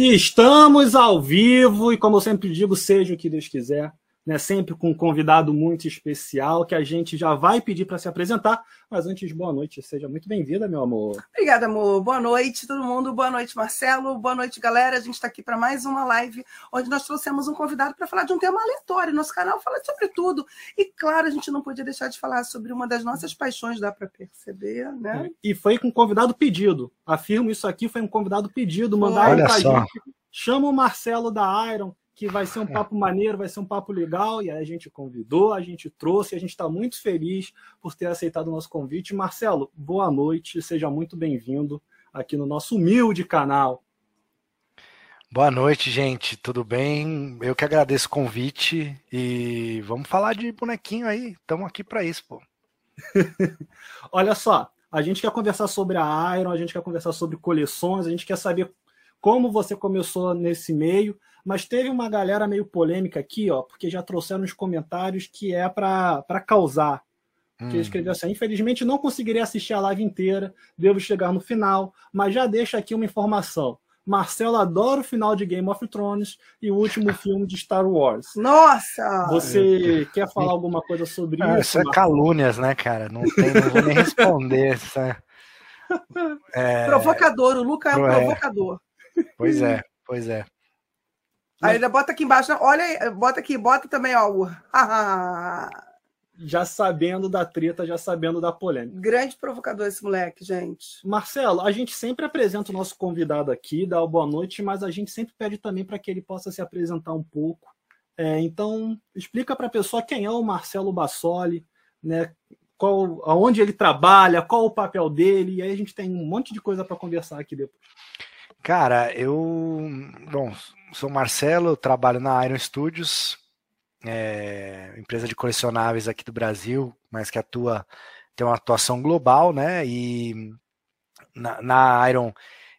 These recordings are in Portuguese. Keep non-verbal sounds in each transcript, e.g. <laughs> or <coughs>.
E estamos ao vivo, e como eu sempre digo, seja o que Deus quiser, né, sempre com um convidado muito especial que a gente já vai pedir para se apresentar. Mas antes, boa noite, seja muito bem-vinda, meu amor. Obrigada, amor. Boa noite, todo mundo. Boa noite, Marcelo. Boa noite, galera. A gente está aqui para mais uma live onde nós trouxemos um convidado para falar de um tema aleatório. Nosso canal fala sobre tudo. E, claro, a gente não podia deixar de falar sobre uma das nossas paixões, dá para perceber, né? E foi com um convidado pedido. Afirmo isso aqui, foi um convidado pedido. Mandaram para gente. Chama o Marcelo da Iron que vai ser um é. papo maneiro, vai ser um papo legal, e aí a gente convidou, a gente trouxe, a gente está muito feliz por ter aceitado o nosso convite. Marcelo, boa noite, seja muito bem-vindo aqui no nosso humilde canal. Boa noite, gente, tudo bem? Eu que agradeço o convite e vamos falar de bonequinho aí, estamos aqui para isso, pô. <laughs> Olha só, a gente quer conversar sobre a Iron, a gente quer conversar sobre coleções, a gente quer saber como você começou nesse meio, mas teve uma galera meio polêmica aqui, ó, porque já trouxeram nos comentários que é para causar. Hum. Que escreveu assim: infelizmente não conseguirei assistir a live inteira, devo chegar no final, mas já deixa aqui uma informação. Marcelo adora o final de Game of Thrones e o último <laughs> filme de Star Wars. Nossa! Você quer falar alguma coisa sobre <laughs> ah, isso? Isso é calúnias, né, cara? Não, tem, não vou nem responder. Isso é... <laughs> É... Provocador, o Luca é um é. provocador. Pois é, pois é. Aí ainda bota aqui embaixo, olha aí, bota aqui, bota também, ó. já sabendo da treta, já sabendo da polêmica. Grande provocador esse moleque, gente. Marcelo, a gente sempre apresenta o nosso convidado aqui, dá boa noite, mas a gente sempre pede também para que ele possa se apresentar um pouco. É, então, explica para a pessoa quem é o Marcelo Bassoli, né? Qual, aonde ele trabalha, qual o papel dele, e aí a gente tem um monte de coisa para conversar aqui depois. Cara, eu. Bom, sou Marcelo, trabalho na Iron Studios, é, empresa de colecionáveis aqui do Brasil, mas que atua, tem uma atuação global, né? E na, na Iron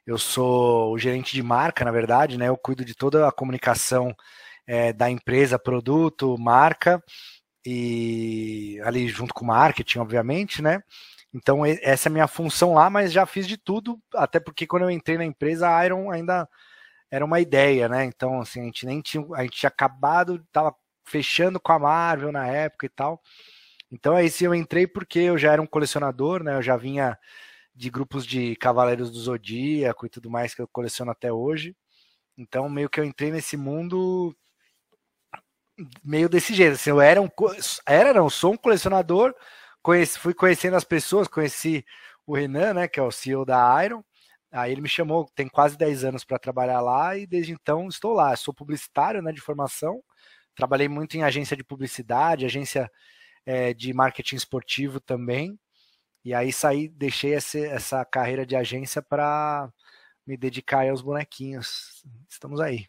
eu sou o gerente de marca, na verdade, né? Eu cuido de toda a comunicação é, da empresa, produto, marca, e ali junto com marketing, obviamente, né? Então, essa é a minha função lá, mas já fiz de tudo, até porque quando eu entrei na empresa, a Iron ainda era uma ideia, né? Então, assim, a gente nem tinha, a gente tinha acabado, tava fechando com a Marvel na época e tal. Então, aí sim eu entrei porque eu já era um colecionador, né? Eu já vinha de grupos de Cavaleiros do Zodíaco e tudo mais que eu coleciono até hoje. Então, meio que eu entrei nesse mundo meio desse jeito. Assim, eu era um, era não, sou um colecionador conheci, fui conhecendo as pessoas, conheci o Renan, né, que é o CEO da Iron. Aí ele me chamou, tem quase 10 anos para trabalhar lá e desde então estou lá. Sou publicitário, né, de formação. Trabalhei muito em agência de publicidade, agência é, de marketing esportivo também. E aí saí, deixei essa, essa carreira de agência para me dedicar aos bonequinhos. Estamos aí.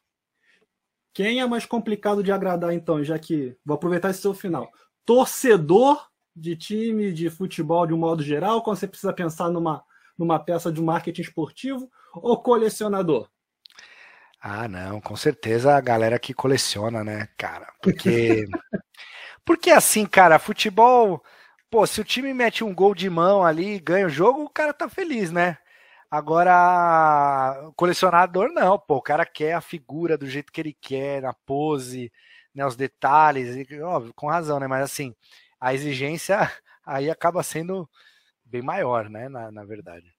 Quem é mais complicado de agradar, então, já que vou aproveitar esse seu final? Torcedor de time, de futebol de um modo geral, quando você precisa pensar numa, numa peça de marketing esportivo, ou colecionador? Ah, não, com certeza a galera que coleciona, né, cara? Porque. <laughs> porque assim, cara, futebol. Pô, se o time mete um gol de mão ali ganha o jogo, o cara tá feliz, né? Agora, colecionador não, pô, o cara quer a figura do jeito que ele quer, na pose, né, os detalhes, e, óbvio, com razão, né? Mas assim, a exigência <laughs> aí acaba sendo bem maior, né? Na, na verdade.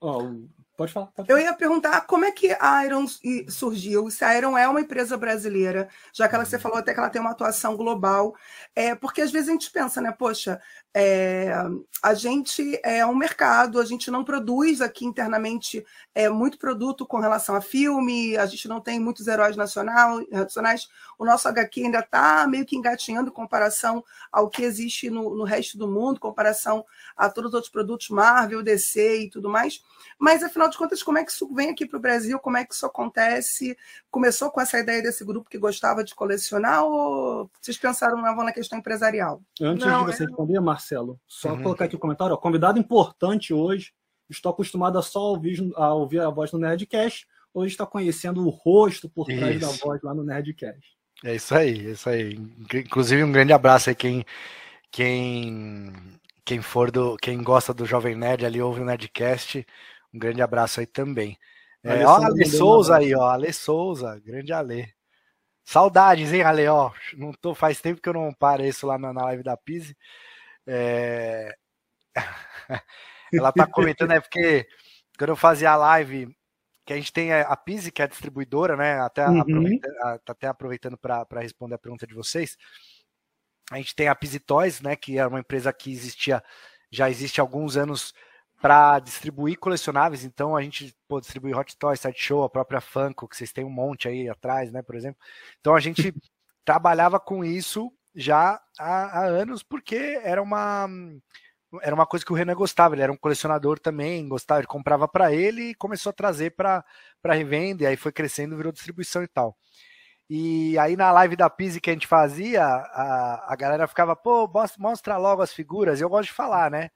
Oh, pode falar. Pode falar. Eu ia perguntar como é que a Iron surgiu, se a Iron é uma empresa brasileira, já que ela, você uhum. falou até que ela tem uma atuação global, é, porque às vezes a gente pensa, né, poxa, é, a gente é um mercado, a gente não produz aqui internamente é, muito produto com relação a filme, a gente não tem muitos heróis nacional, nacionais, o nosso HQ ainda está meio que engatinhando em comparação ao que existe no, no resto do mundo, comparação a todos os outros produtos Marvel, DC e tudo mais. Mas, afinal de contas, como é que isso vem aqui para o Brasil? Como é que isso acontece? Começou com essa ideia desse grupo que gostava de colecionar ou vocês pensaram na questão empresarial? Antes Não, de você responder, Marcelo, só uhum. colocar aqui o um comentário. Ó, convidado importante hoje. Estou acostumado a só ouvir a, ouvir a voz no Nerdcast. Hoje está conhecendo o rosto por trás isso. da voz lá no Nerdcast. É isso aí, é isso aí. Inclusive, um grande abraço aí quem, quem, quem for do, quem gosta do Jovem Nerd ali ouve o Nerdcast. Um grande abraço aí também. É, ó, Ale Souza aí, ó. Ale Souza, grande Ale. Saudades, hein, Ale? Ó, não tô, faz tempo que eu não pareço lá na, na live da Pise. É... <laughs> Ela tá comentando, é porque quando eu fazia a live, que a gente tem a Pise, que é a distribuidora, né? Até, uhum. aproveitando, tá até aproveitando para responder a pergunta de vocês. A gente tem a Pise Toys, né? Que é uma empresa que existia, já existe há alguns anos para distribuir colecionáveis. Então a gente pô, distribui Hot Toys, Sideshow, a própria Funko, que vocês têm um monte aí atrás, né? Por exemplo. Então a gente <laughs> trabalhava com isso já há, há anos, porque era uma era uma coisa que o Renan gostava, ele era um colecionador também, gostava, ele comprava para ele e começou a trazer para revenda, e aí foi crescendo, virou distribuição e tal. E aí na live da Pise que a gente fazia, a, a galera ficava, pô, mostra logo as figuras, e eu gosto de falar, né?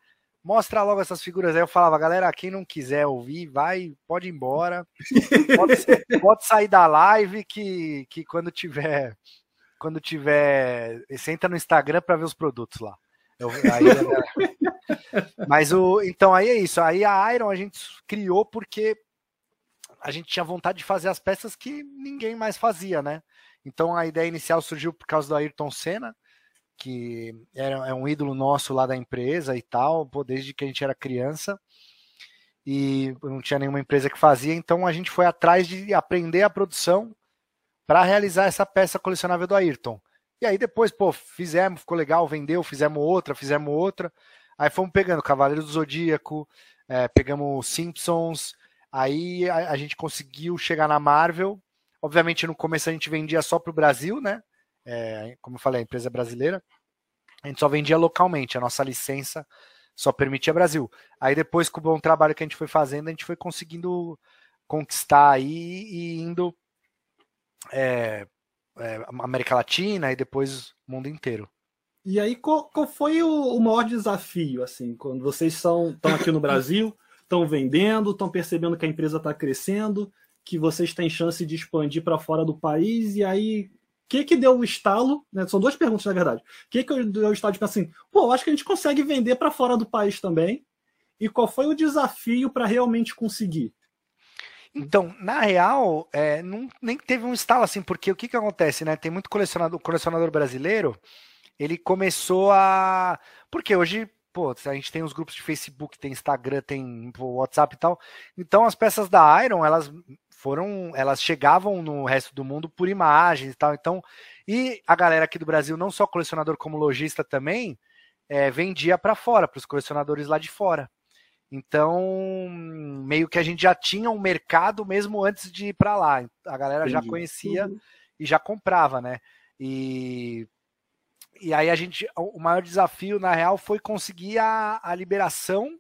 Mostra logo essas figuras. Aí eu falava, galera, quem não quiser ouvir, vai, pode ir embora. Pode, <laughs> pode sair da live que, que quando tiver. Quando tiver. Você entra no Instagram para ver os produtos lá. Eu, aí, mas o. Então aí é isso. Aí a Iron a gente criou porque a gente tinha vontade de fazer as peças que ninguém mais fazia, né? Então a ideia inicial surgiu por causa do Ayrton Senna que era, é um ídolo nosso lá da empresa e tal, pô, desde que a gente era criança. E não tinha nenhuma empresa que fazia, então a gente foi atrás de aprender a produção para realizar essa peça colecionável do Ayrton. E aí depois, pô, fizemos, ficou legal, vendeu, fizemos outra, fizemos outra. Aí fomos pegando Cavaleiro do Zodíaco, é, pegamos Simpsons, aí a, a, gente conseguiu chegar na Marvel. Obviamente no começo a gente vendia só para o Brasil, né? É, como eu falei, a empresa é brasileira, a gente só vendia localmente, a nossa licença só permitia Brasil. Aí depois, com o bom trabalho que a gente foi fazendo, a gente foi conseguindo conquistar aí e indo é, é, América Latina e depois o mundo inteiro. E aí, qual, qual foi o, o, maior desafio, assim, quando vocês estão aqui no Brasil, <laughs> estão vendendo, estão percebendo que a empresa está crescendo, que vocês têm chance de expandir para fora do país, e aí que que deu o estalo? Né? São duas perguntas, na verdade. O que que deu o estalo de pensar assim, pô, acho que a gente consegue vender para fora do país também. E qual foi o desafio para realmente conseguir? Então, na real, é, não, nem teve um estalo assim, porque o que, que acontece, né? Tem muito colecionador, colecionador brasileiro, ele começou a. Porque hoje, pô, a gente tem os grupos de Facebook, tem Instagram, tem WhatsApp e tal. Então, as peças da Iron, elas foram, elas chegavam no resto do mundo por imagens e tal. Então, e a galera aqui do Brasil, não só colecionador como lojista também, é, vendia para fora, para os colecionadores lá de fora. Então, meio que a gente já tinha um mercado mesmo antes de ir para lá. A galera Entendi. já conhecia uhum. e já comprava, né? E, e aí a gente, o maior desafio na real foi conseguir a, a liberação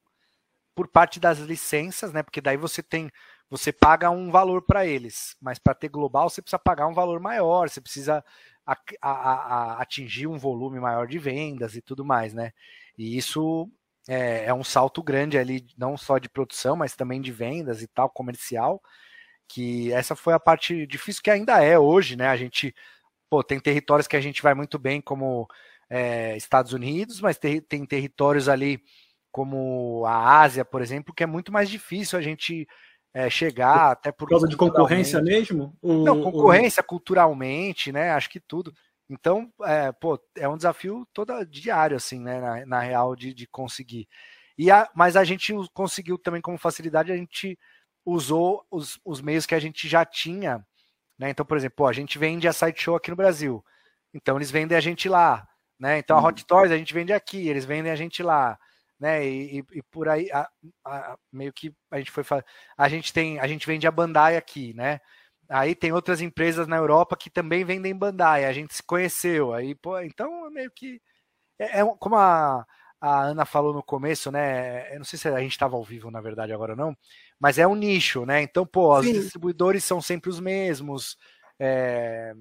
por parte das licenças, né? Porque daí você tem você paga um valor para eles, mas para ter global você precisa pagar um valor maior, você precisa a, a, a, atingir um volume maior de vendas e tudo mais, né? E isso é, é, um salto grande ali, não só de produção, mas também de vendas e tal, comercial, que essa foi a parte difícil que ainda é hoje, né? A gente, pô, tem territórios que a gente vai muito bem, como é, Estados Unidos, mas tem, tem territórios ali como a Ásia, por exemplo, que é muito mais difícil a gente é, chegar, até por, por causa de concorrência mesmo? Não, concorrência culturalmente, né? Acho que tudo. Então, é, pô, é um desafio todo diário, assim, né? Na, na real, de, de conseguir. E a, mas a gente conseguiu também como facilidade, a gente usou os, os meios que a gente já tinha. Né? Então, por exemplo, pô, a gente vende a Sideshow aqui no Brasil. Então, eles vendem a gente lá. Né? Então, a Hot Toys a gente vende aqui, eles vendem a gente lá né? E, e, e por aí a, a, meio que a gente foi a gente tem a gente vende a Bandai aqui, né? Aí tem outras empresas na Europa que também vendem Bandai. A gente se conheceu aí, pô, então meio que é, é como a, a Ana falou no começo, né? Eu não sei se a gente estava ao vivo na verdade agora não, mas é um nicho, né? Então, pô, os distribuidores são sempre os mesmos. É,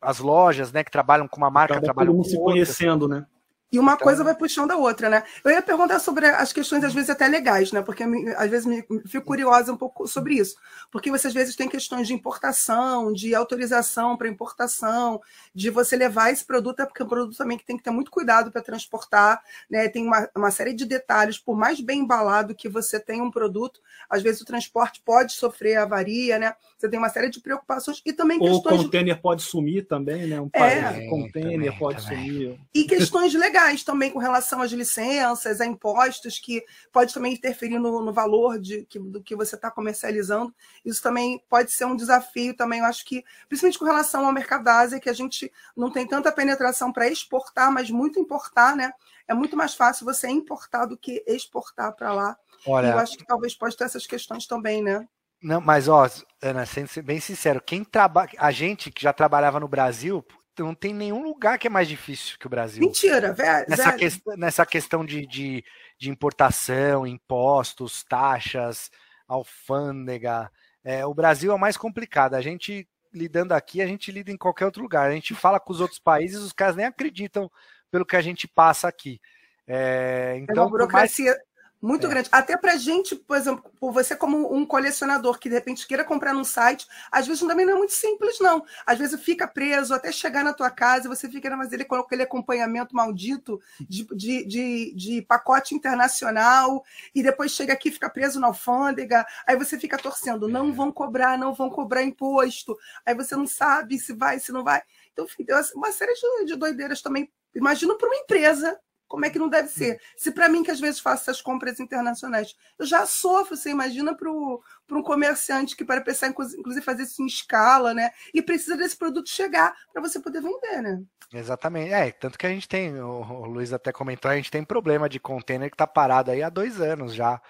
as lojas, né, que trabalham com uma marca, Acaba trabalham mundo se conhecendo, né? E uma então... coisa vai puxando a outra, né? Eu ia perguntar sobre as questões, às vezes, até legais, né? Porque às vezes me, fico curiosa um pouco sobre isso. Porque você, às vezes, tem questões de importação, de autorização para importação, de você levar esse produto, é porque é um produto também que tem que ter muito cuidado para transportar, né? Tem uma, uma série de detalhes, por mais bem embalado que você tenha um produto, às vezes o transporte pode sofrer avaria, né? Você tem uma série de preocupações e também Ou questões. O container de... pode sumir também, né? Um é, container também, pode também. sumir. E questões legais também com relação às licenças, a impostos, que pode também interferir no, no valor de, que, do que você está comercializando. Isso também pode ser um desafio também, eu acho que, principalmente com relação ao mercado da Ásia, que a gente não tem tanta penetração para exportar, mas muito importar, né? É muito mais fácil você importar do que exportar para lá. Olha, eu acho que talvez pode ter essas questões também, né? Não, mas ó, Ana, sendo bem sincero, quem trabalha, a gente que já trabalhava no Brasil, não tem nenhum lugar que é mais difícil que o Brasil. Mentira, velho. Nessa, que, nessa questão de, de, de, importação, impostos, taxas, alfândega. É, o Brasil é o mais complicado. A gente lidando aqui, a gente lida em qualquer outro lugar. A gente fala com os outros países, os caras nem acreditam pelo que a gente passa aqui. É, então, é uma burocracia. Mais muito é. grande. Até para gente, por exemplo, você como um colecionador que de repente queira comprar num site, às vezes também não é muito simples, não. Às vezes fica preso até chegar na tua casa você fica mas ele com aquele acompanhamento maldito de, de, de, de, pacote internacional e depois chega aqui fica preso na alfândega, aí você fica torcendo, não vão cobrar, não vão cobrar imposto, aí você não sabe se vai, se não vai. Então, enfim, tem uma série de, de doideiras também. Imagino para uma empresa como é que não deve ser? Se para mim, que às vezes faço essas compras internacionais, eu já sofro, você imagina para um comerciante que para pensar, inclusive, fazer isso em escala, né? E precisa desse produto chegar para você poder vender, né? Exatamente. É, tanto que a gente tem, o, Luiz até comentou, a gente tem problema de container que está parado aí há dois anos já.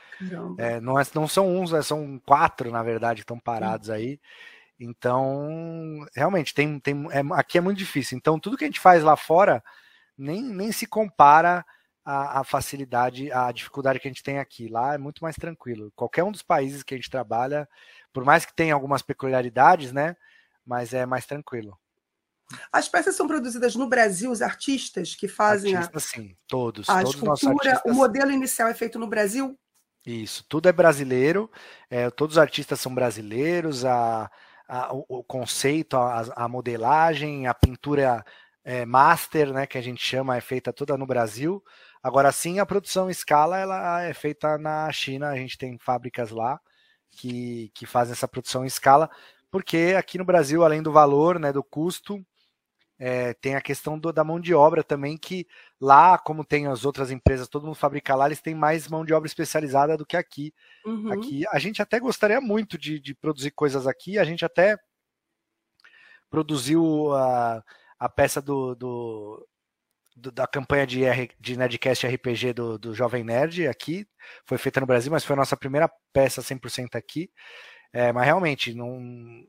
É, não, é, não são uns, é, são quatro, na verdade, que estão parados Sim. aí. Então, realmente, tem, tem, é, aqui é muito difícil. Então, tudo que a gente faz lá fora nem, nem se compara a, a, facilidade, a dificuldade que a gente tem aqui. Lá é muito mais tranquilo. Qualquer um dos países que a gente trabalha, por mais que tenha algumas peculiaridades, né? Mas é mais tranquilo. As peças são produzidas no Brasil, os artistas que fazem artistas, a, sim, todos, a todos escultura, artistas... o modelo inicial é feito no Brasil? Isso, tudo é brasileiro, é, todos os artistas são brasileiros, a, a o, o, conceito, a, a modelagem, a pintura é, master, né, que a gente chama, é feita toda no Brasil. Agora sim, a produção em escala ela é feita na China, a gente tem fábricas lá que, que fazem essa produção em escala, porque aqui no Brasil, além do valor, né, do custo, é, tem a questão do, da mão de obra também, que lá, como tem as outras empresas, todo mundo fabrica lá, eles têm mais mão de obra especializada do que aqui. Uhum. Aqui a gente até gostaria muito de, de, produzir coisas aqui, a gente até produziu. Uh, a peça do, do, do, da campanha de, R, de Nerdcast RPG do, do Jovem Nerd aqui. Foi feita no Brasil, mas foi a nossa primeira peça 100% aqui. É, mas realmente não,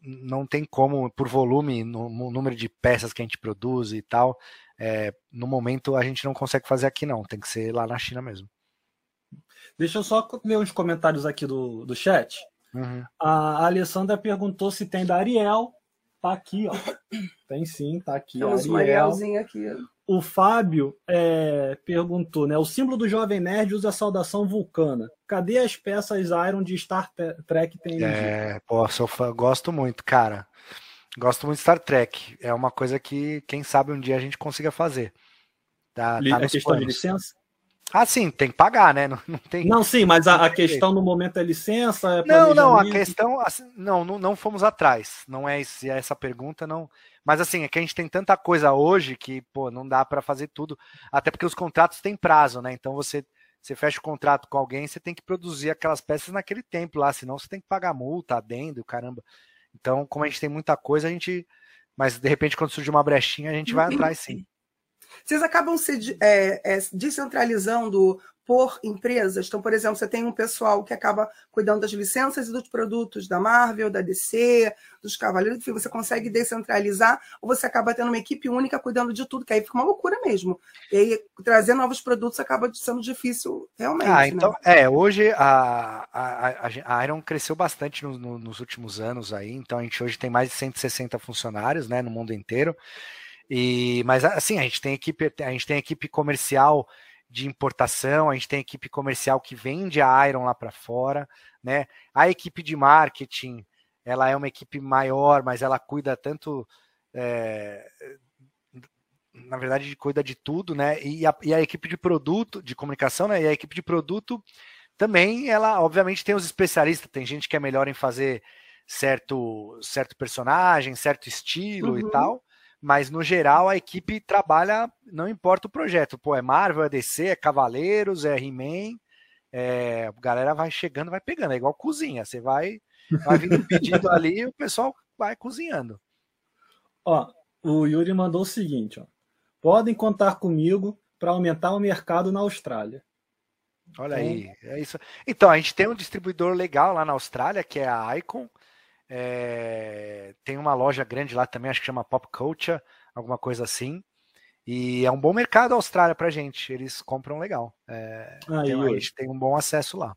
não tem como, por volume, no, no, número de peças que a gente produz e tal, é, no momento a gente não consegue fazer aqui não, tem que ser lá na China mesmo. Deixa eu só ler uns comentários aqui do, do chat. Uhum. A Alessandra perguntou se tem da Ariel, Tá aqui, ó. Tem sim, tá aqui. Temos uma Arielzinha aqui. O Fábio é, perguntou, né? O símbolo do Jovem Nerd usa a saudação vulcana. Cadê as peças Iron de Star Trek TNG? É, pô, sou fã, gosto muito, cara. Gosto muito de Star Trek. É uma coisa que, quem sabe, um dia a gente consiga fazer. Tá, tá é questão planos. de licença? Ah, sim, tem que pagar, né? <laughs> Não, não, tem... não sim, mas a, a questão no momento é licença? É não, não, a questão. Assim, não, não, não fomos atrás. Não é, esse, é essa pergunta, não. Mas assim, é que a gente tem tanta coisa hoje que, pô, não dá para fazer tudo. Até porque os contratos têm prazo, né? Então você, você fecha o contrato com alguém, você tem que produzir aquelas peças naquele tempo lá, senão você tem que pagar multa, adendo, caramba. Então, como a gente tem muita coisa, a gente. Mas de repente, quando surge uma brechinha, a gente vai atrás sim. Vocês acabam se é, é, descentralizando por empresas. Então, por exemplo, você tem um pessoal que acaba cuidando das licenças e dos produtos da Marvel, da DC, dos Cavaleiros, enfim, você consegue descentralizar, ou você acaba tendo uma equipe única cuidando de tudo, que aí fica uma loucura mesmo. E aí, trazer novos produtos acaba sendo difícil realmente. Ah, então, né? é, hoje a, a, a, Iron cresceu bastante no, no, nos últimos anos aí, então a gente hoje tem mais de 160 funcionários né, no mundo inteiro. E, mas assim, a gente tem equipe, a gente tem equipe comercial de importação, a gente tem equipe comercial que vende a Iron lá para fora, né? A equipe de marketing, ela é uma equipe maior, mas ela cuida tanto é, na verdade, cuida de tudo, né? E a, e a, equipe de produto, de comunicação, né? E a equipe de produto também, ela, obviamente, tem os especialistas. Tem gente que é melhor em fazer certo, certo personagem, certo estilo uhum. e tal. Mas, no geral, a equipe trabalha, não importa o projeto. Pô, é Marvel, é DC, é Cavaleiros, é He-Man. É, a galera vai chegando, vai pegando. É igual cozinha. Você vai, vai vindo pedido ali e o pessoal vai cozinhando. Ó, o Yuri mandou o seguinte, ó. Podem contar comigo para aumentar o mercado na Austrália. Olha então, aí, é isso. Então, a gente tem um distribuidor legal lá na Austrália, que é a Icon. É... Tem uma loja grande lá também, acho que chama Pop Culture, alguma coisa assim. E é um bom mercado a Austrália pra gente. Eles compram legal. É... Aí, tem, a gente tem um bom acesso lá.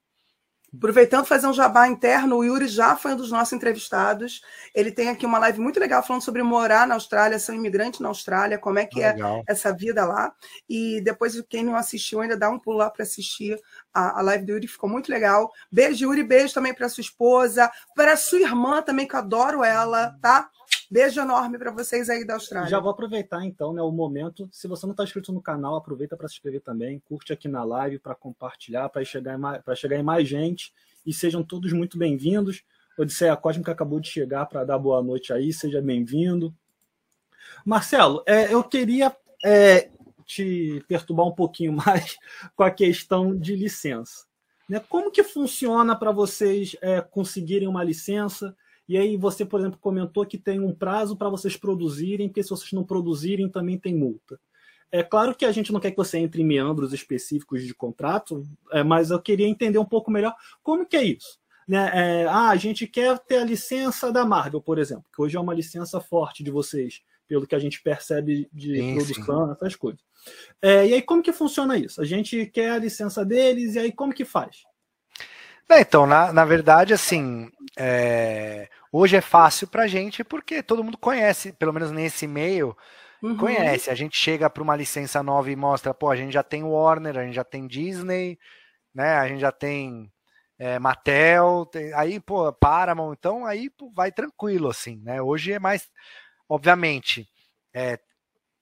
Aproveitando fazer um jabá interno, o Yuri já foi um dos nossos entrevistados. Ele tem aqui uma live muito legal falando sobre morar na Austrália, ser um imigrante na Austrália, como é que é legal. é essa vida lá. E depois, quem não assistiu, ainda dá um pulo lá para assistir a, a, live do Yuri, ficou muito legal. Beijo, Yuri, beijo também para sua esposa, para sua irmã também, que eu adoro ela, tá? Beijo enorme para vocês aí da Austrália. Já vou aproveitar então, né, o momento. Se você não está inscrito no canal, aproveita para se inscrever também, curte aqui na live para compartilhar, para chegar para chegar em mais gente e sejam todos muito bem-vindos. Odisseia Cósmica acabou de chegar para dar boa noite aí, seja bem-vindo. Marcelo, é, eu queria é, te perturbar um pouquinho <laughs> mais com a questão de licença. Né? Como que funciona para vocês é, conseguirem uma licença? E aí você, por exemplo, comentou que tem um prazo para vocês produzirem, porque se vocês não produzirem também tem multa. É claro que a gente não quer que você entre em meandros específicos de contrato, é, mas eu queria entender um pouco melhor como que é isso. Né? É, ah, a gente quer ter a licença da Marvel, por exemplo, que hoje é uma licença forte de vocês, pelo que a gente percebe de sim, produção, sim. essas coisas. É, e aí, como que funciona isso? A gente quer a licença deles, e aí como que faz? É, então, na, na verdade, assim, é, hoje é fácil para a gente porque todo mundo conhece, pelo menos nesse meio, uhum. conhece. A gente chega para uma licença nova e mostra, pô, a gente já tem Warner, a gente já tem Disney, né? A gente já tem é, Mattel, tem, aí, pô, Paramount, então aí pô, vai tranquilo, assim, né? Hoje é mais, obviamente, é,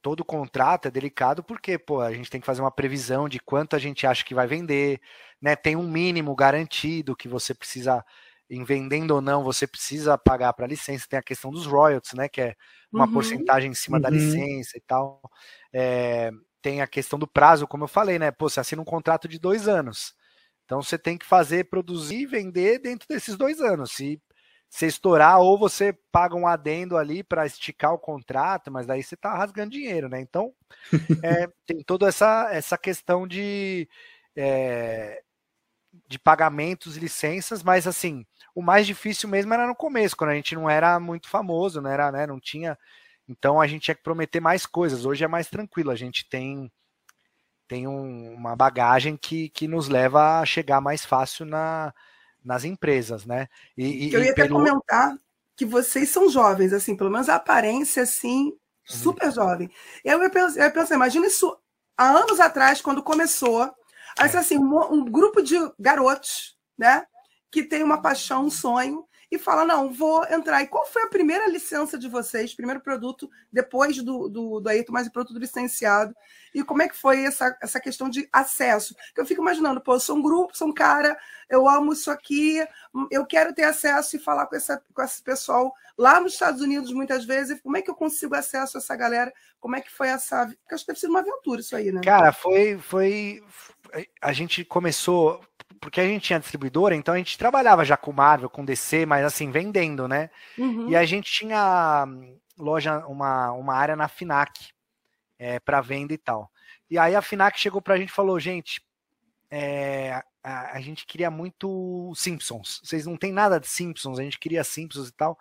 todo contrato é delicado porque, pô, a gente tem que fazer uma previsão de quanto a gente acha que vai vender, né? Tem um mínimo garantido que você precisa em vendendo ou não, você precisa pagar para a licença. Tem a questão dos royalties, né? Que é uma uhum. porcentagem em cima uhum. da licença e tal. É, tem a questão do prazo, como eu falei, né? Pô, você assina um contrato de dois anos. Então você tem que fazer, produzir e vender dentro desses dois anos. Se você estourar, ou você paga um adendo ali para esticar o contrato, mas daí você está rasgando dinheiro, né? Então <laughs> é, tem toda essa, essa questão de. É, de pagamentos e licenças, mas assim, o mais difícil mesmo era no começo, quando a gente não era muito famoso, não era, né, não tinha, então a gente tinha que prometer mais coisas. Hoje é mais tranquilo, a gente tem tem um, uma bagagem que, que nos leva a chegar mais fácil na, nas empresas, né? E, Eu ia até pelo... comentar que vocês são jovens, assim, pelo menos a aparência, assim, uhum. super uhum. jovem. Eu ia, pensar, eu ia pensar, imagina isso há anos atrás, quando começou, Aí, assim, um, um grupo de garotos, né? Que tem uma paixão, um sonho, e fala: não, vou entrar. E qual foi a primeira licença de vocês, primeiro produto, depois do, do, do Ayrton, mas o produto licenciado? E como é que foi essa, essa questão de acesso? Eu fico imaginando, pô, eu sou um grupo, sou um cara, eu amo isso aqui, eu quero ter acesso e falar com, essa, com esse pessoal lá nos Estados Unidos, muitas vezes. Como é que eu consigo acesso a essa galera? Como é que foi essa. Porque acho que deve ser uma aventura isso aí, né? Cara, foi. foi a gente começou porque a gente tinha distribuidora, então a gente trabalhava já com Marvel, com DC, mas assim, vendendo, né? Uhum. E a gente tinha hum, loja, uma, uma área na FINAC é, para venda e tal. E aí a FINAC chegou para a gente e falou, gente, é, a, a, gente queria muito Simpsons. Vocês não tem nada de Simpsons, a gente queria Simpsons e tal.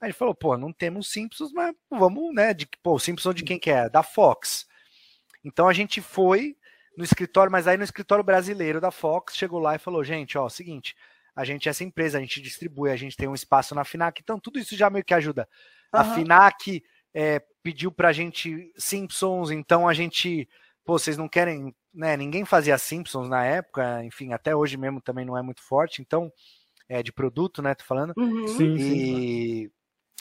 Aí a gente falou, pô, não temos Simpsons, mas vamos, né? De, pô, o Simpsons de quem que é? Da Fox. Então a gente foi, no escritório, mas aí no escritório brasileiro da Fox, chegou lá e falou: gente, ó, seguinte, a gente é essa empresa, a gente distribui, a gente tem um espaço na FINAC, então tudo isso já meio que ajuda. Uhum. A FINAC é, pediu pra gente Simpsons, então a gente, pô, vocês não querem, né? Ninguém fazia Simpsons na época, enfim, até hoje mesmo também não é muito forte, então, é de produto, né? Tô falando. Uhum. Sim, e sim.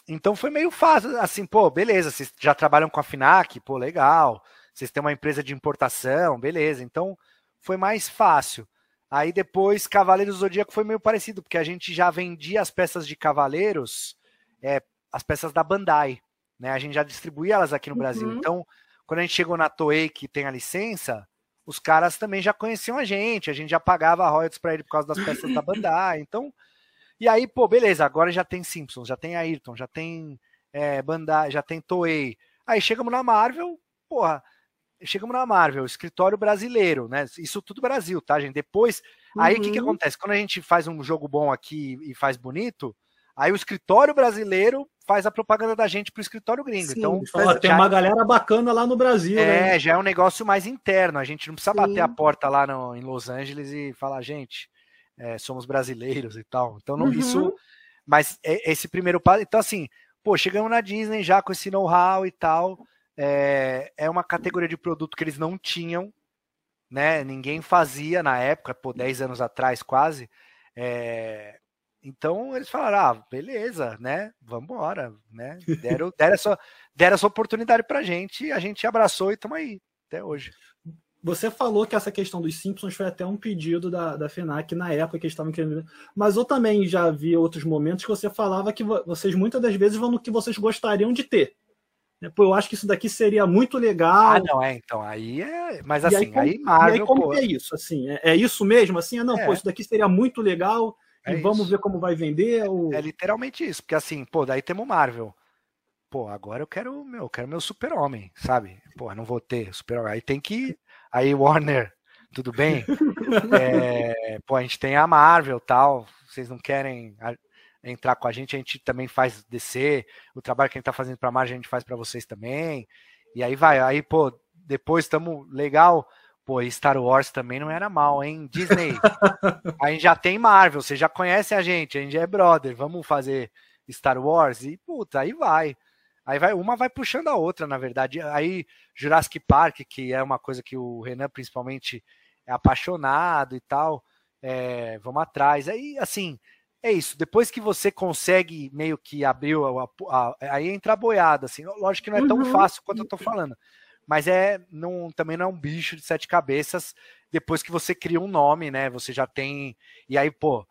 então foi meio fácil, assim, pô, beleza, vocês já trabalham com a Finac, pô, legal. Vocês têm uma empresa de importação, beleza. Então foi mais fácil. Aí depois Cavaleiros do Zodíaco foi meio parecido, porque a gente já vendia as peças de Cavaleiros, é, as peças da Bandai, né? A gente já distribuía elas aqui no Brasil. Uhum. Então, quando a gente chegou na Toei, que tem a licença, os caras também já conheciam a gente, a gente já pagava royalties para ele por causa das peças da Bandai. <laughs> Então, e aí, pô, beleza, agora já tem Simpsons, já tem Ayrton, já tem é, Bandai, já tem Toei. Aí chegamos na Marvel, porra, chegamos na Marvel, escritório brasileiro, né? Isso tudo Brasil, tá, gente? Depois, aí o que, que Uhum. acontece? Quando a gente faz um jogo bom aqui e faz bonito, aí o escritório brasileiro faz a propaganda da gente pro escritório gringo. Sim, Então, Ó, tem já- uma galera bacana lá no Brasil, né? é, já é um negócio mais interno. A gente não precisa Sim. bater a porta lá no- em Los Angeles e falar, gente, é, somos brasileiros e tal. Então, não, Uhum. isso. Mas é- esse primeiro passo. Então, assim, pô, chegamos na Disney já com esse know-how e tal. É, é uma categoria de produto que eles não tinham, né? Ninguém fazia na época, pô, 10 anos atrás quase. É, então eles falaram, ah, beleza, né? Vamos embora, né? Deram, <laughs> deram, essa, deram essa oportunidade gente a gente abraçou e estamos aí até hoje. Você falou que essa questão dos Simpsons foi até um pedido da, da FENAC na época que eles estavam querendo. Mas eu também já vi outros momentos que você falava que vo- vocês muitas das vezes vão no que vocês gostariam de ter. Né? Pô, eu acho que isso daqui seria muito legal. Ah, não, é, então, aí é. Mas E aí, assim, como- aí, e Marvel, aí, como pô, é isso? Assim, é, é isso mesmo? Assim, ah, não, É. pô, isso daqui seria muito legal É e vamos isso. ver como vai vender. Ou... é literalmente isso, porque assim, pô, daí temos Marvel. Pô, agora eu quero meu, eu quero meu super-homem, sabe? Pô, não vou ter super-homem. Aí tem que. Aí, Warner, tudo bem? <laughs> É, pô, a gente tem a Marvel tal. Vocês não querem entrar com a gente? A gente também faz DC. O trabalho que a gente tá fazendo pra Marvel, a gente faz pra vocês também. E aí vai. Aí, pô, depois estamos legal. Pô, e Star Wars também não era mal, hein? Disney. <laughs> a gente já tem Marvel, vocês já conhecem a gente, a gente é brother. Vamos fazer Star Wars? E, puta, aí vai. Aí vai, uma vai puxando a outra, na verdade. Aí Jurassic Park, que é uma coisa que o Renan principalmente é apaixonado e tal, é, vamos atrás. Aí, assim, é isso. Depois que você consegue meio que abrir a, a- a- aí entra a boiada, assim. Lógico que não é tão Uhum. fácil quanto eu tô falando. Mas é não, também não é um bicho de sete cabeças depois que você cria um nome, né? Você já tem. E aí, pô,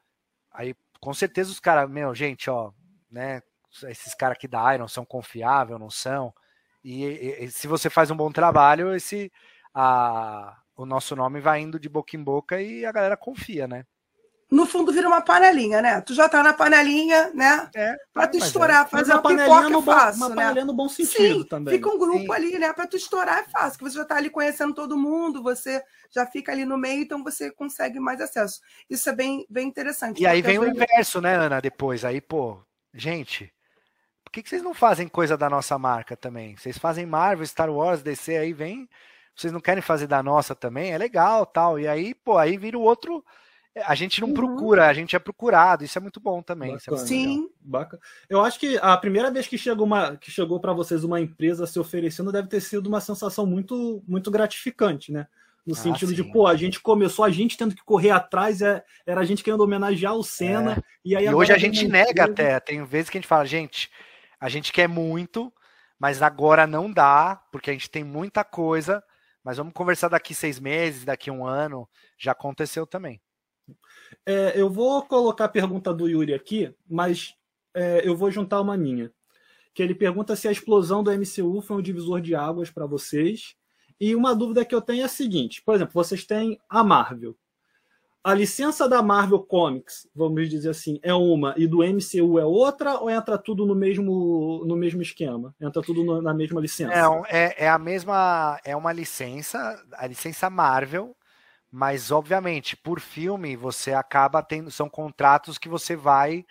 aí com certeza os caras, meu, gente, ó, né? Esses caras aqui da Iron são confiáveis, não são? E, e- e se você faz um bom trabalho, esse a, o nosso nome vai indo de boca em boca e a galera confia, né? No fundo, vira uma panelinha, né? Tu já tá na panelinha, né? É, Pra tu é. estourar, Mas fazer uma pipoca é bom, fácil, uma né? panelinha no bom sentido Sim, também. fica um grupo Sim. ali, né? Pra tu estourar é fácil, você já tá ali conhecendo todo mundo, você já fica ali no meio, então você consegue mais acesso. Isso é bem, bem interessante. E aí vem o inverso, né, Ana? Depois, aí, pô, gente, por que, que vocês não fazem coisa da nossa marca também? Vocês fazem Marvel, Star Wars, DC, aí vem, vocês não querem fazer da nossa também? É legal, tal. E aí, pô, aí vira o outro. A gente não Uhum. procura, a gente é procurado. Isso é muito bom também. é Bacana. legal. Sim, Bacana. Eu acho que a primeira vez que chegou uma que chegou para vocês uma empresa se oferecendo deve ter sido uma sensação muito muito gratificante, né? No Ah, sentido de, sim. pô, a gente começou, a gente tendo que correr atrás, é- era a gente querendo homenagear o Senna. E, aí É. E hoje a gente nega empresa- até. Tem vezes que a gente fala, gente, a gente quer muito, mas agora não dá, porque a gente tem muita coisa. Mas vamos conversar daqui seis meses, daqui um ano. Já aconteceu também. É, eu vou colocar a pergunta do Yuri aqui, mas é, eu vou juntar uma minha. Que ele pergunta se a explosão do MCU foi um divisor de águas para vocês. E uma dúvida que eu tenho é a seguinte: por exemplo, vocês têm a Marvel. A licença da Marvel Comics, vamos dizer assim, é uma e do MCU é outra, ou entra tudo no mesmo, no mesmo esquema? Entra tudo no- na mesma licença? Não, é, é a mesma. É uma licença, a licença Marvel, mas obviamente, por filme, você acaba tendo. São contratos que você vai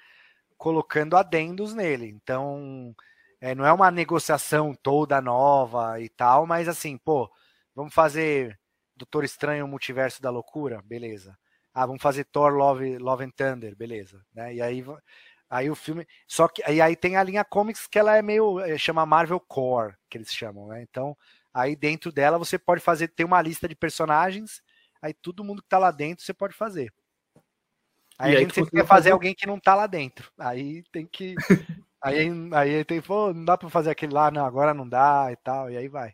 colocando adendos nele. Então, é, não é uma negociação toda nova e tal, mas assim, pô, vamos fazer Doutor Estranho Multiverso da Loucura? Beleza. Ah, vamos fazer Thor Love, Love and Thunder, beleza. Né? E aí Aí o filme. Só que e aí tem a linha comics que ela é meio. Eh, chama Marvel Core, que eles chamam, né? Então, aí dentro dela você pode fazer. Tem uma lista de personagens, aí todo mundo que tá lá dentro você pode fazer. Aí e a gente sempre quer fazer, fazer alguém que não tá lá dentro. Aí tem que. <laughs> aí, aí tem, pô, não dá para fazer aquele lá, não, agora não dá e tal, e aí vai.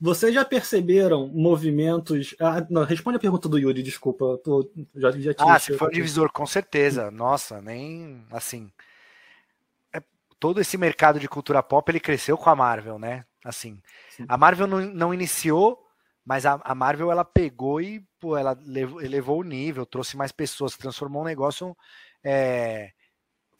Vocês já perceberam movimentos. Ah, não, responde a pergunta do Yuri, desculpa. Tô, já, já tinha ah, se for um divisor, com certeza. Nossa, nem assim. É, todo esse mercado de cultura pop ele cresceu com a Marvel, né? Assim, Sim. a Marvel não, não iniciou, mas a, a, Marvel ela pegou e pô, ela levou, elevou o nível, trouxe mais pessoas, transformou um negócio é,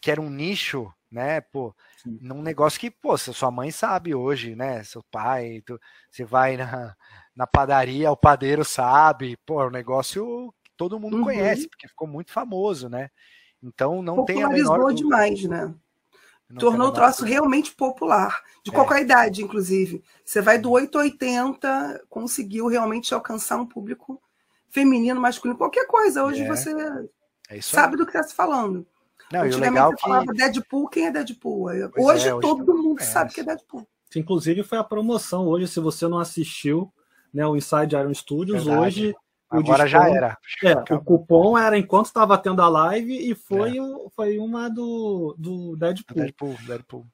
que era um nicho né? Pô, Sim. num negócio que, pô, sua mãe sabe hoje, né? Seu pai, tu, você vai na, na padaria, o padeiro sabe, pô, é um negócio que todo mundo uhum. conhece, porque ficou muito famoso, né? Então não tem a menor demais, né? Não Tornou o troço realmente popular, de é. qualquer idade, inclusive. Você vai do 8 a 80, conseguiu realmente alcançar um público feminino, masculino, qualquer coisa. Hoje é. você é sabe do que está se falando. Não, e legal você que... falava Deadpool, quem é Deadpool? Hoje, é, hoje todo mundo sabe que é Deadpool. Inclusive foi a promoção hoje, se você não assistiu, né, o Inside Iron Studios, Verdade. hoje Agora já era. É, o cupom era enquanto estava tendo a live e foi, é. foi uma do, do Deadpool. Deadpool, Deadpool.